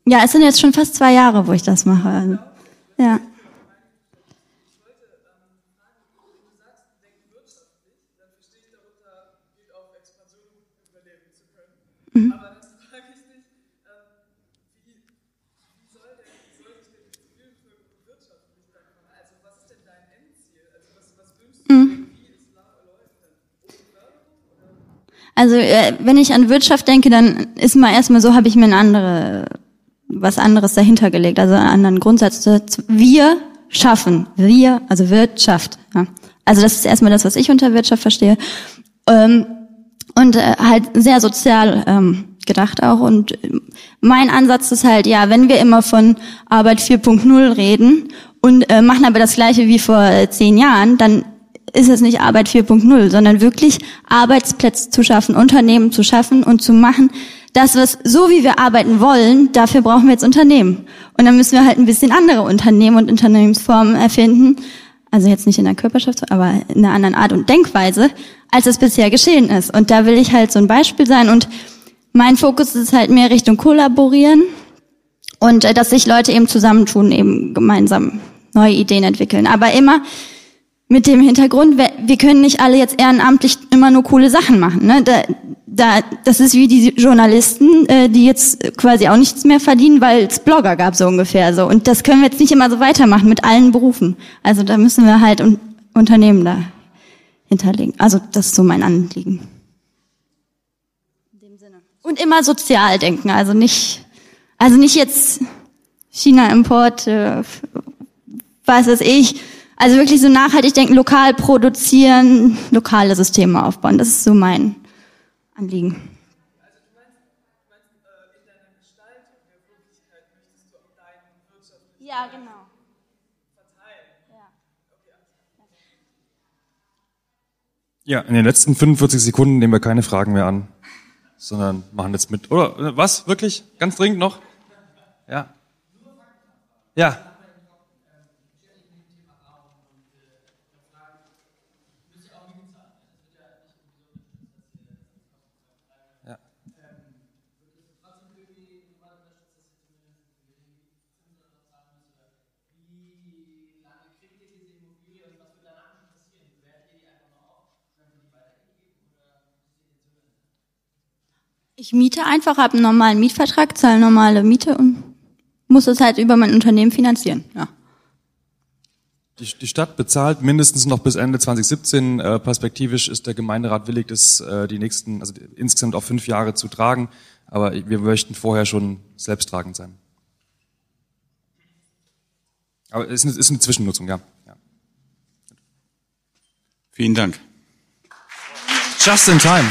Ja, es sind jetzt schon fast zwei Jahre, wo ich das mache. Also, ja. Mhm. Also äh, wenn ich an Wirtschaft denke, dann ist mal erstmal so, habe ich mir ein andere, was anderes dahinter gelegt, also einen anderen Grundsatz. Wir schaffen, wir, also Wirtschaft. Ja. Also das ist erstmal das, was ich unter Wirtschaft verstehe. Ähm, und äh, halt sehr sozial ähm, gedacht auch. Und mein Ansatz ist halt, ja, wenn wir immer von Arbeit 4.0 reden und äh, machen aber das gleiche wie vor äh, zehn Jahren, dann ist es nicht Arbeit 4.0, sondern wirklich Arbeitsplätze zu schaffen, Unternehmen zu schaffen und zu machen. Das, was so wie wir arbeiten wollen, dafür brauchen wir jetzt Unternehmen. Und dann müssen wir halt ein bisschen andere Unternehmen und Unternehmensformen erfinden. Also jetzt nicht in der Körperschaft, aber in einer anderen Art und Denkweise, als es bisher geschehen ist. Und da will ich halt so ein Beispiel sein. Und mein Fokus ist halt mehr Richtung Kollaborieren und äh, dass sich Leute eben zusammentun, eben gemeinsam neue Ideen entwickeln. Aber immer mit dem Hintergrund, wir können nicht alle jetzt ehrenamtlich immer nur coole Sachen machen. Ne? Da, da, das ist wie die Journalisten, äh, die jetzt quasi auch nichts mehr verdienen, weil es Blogger gab, so ungefähr. so. Und das können wir jetzt nicht immer so weitermachen mit allen Berufen. Also da müssen wir halt un Unternehmen da hinterlegen. Also das ist so mein Anliegen. Und immer sozial denken, also nicht, also nicht jetzt China-Import, äh, was weiß ich. Also wirklich so nachhaltig denken, lokal produzieren, lokale Systeme aufbauen. Das ist so mein Anliegen. Ja, genau. Ja, in den letzten 45 Sekunden nehmen wir keine Fragen mehr an, sondern machen jetzt mit. Oder äh, was? Wirklich? Ganz dringend noch? Ja. Ja. Ja. Ich miete einfach, habe einen normalen Mietvertrag, zahle normale Miete und muss es halt über mein Unternehmen finanzieren. Ja. Die, die Stadt bezahlt mindestens noch bis Ende 2017. Äh, perspektivisch ist der Gemeinderat willig, das äh, die nächsten, also insgesamt auf fünf Jahre zu tragen. Aber wir möchten vorher schon selbsttragend sein. Aber es ist eine, ist eine Zwischennutzung, ja. ja. Vielen Dank. Just in time.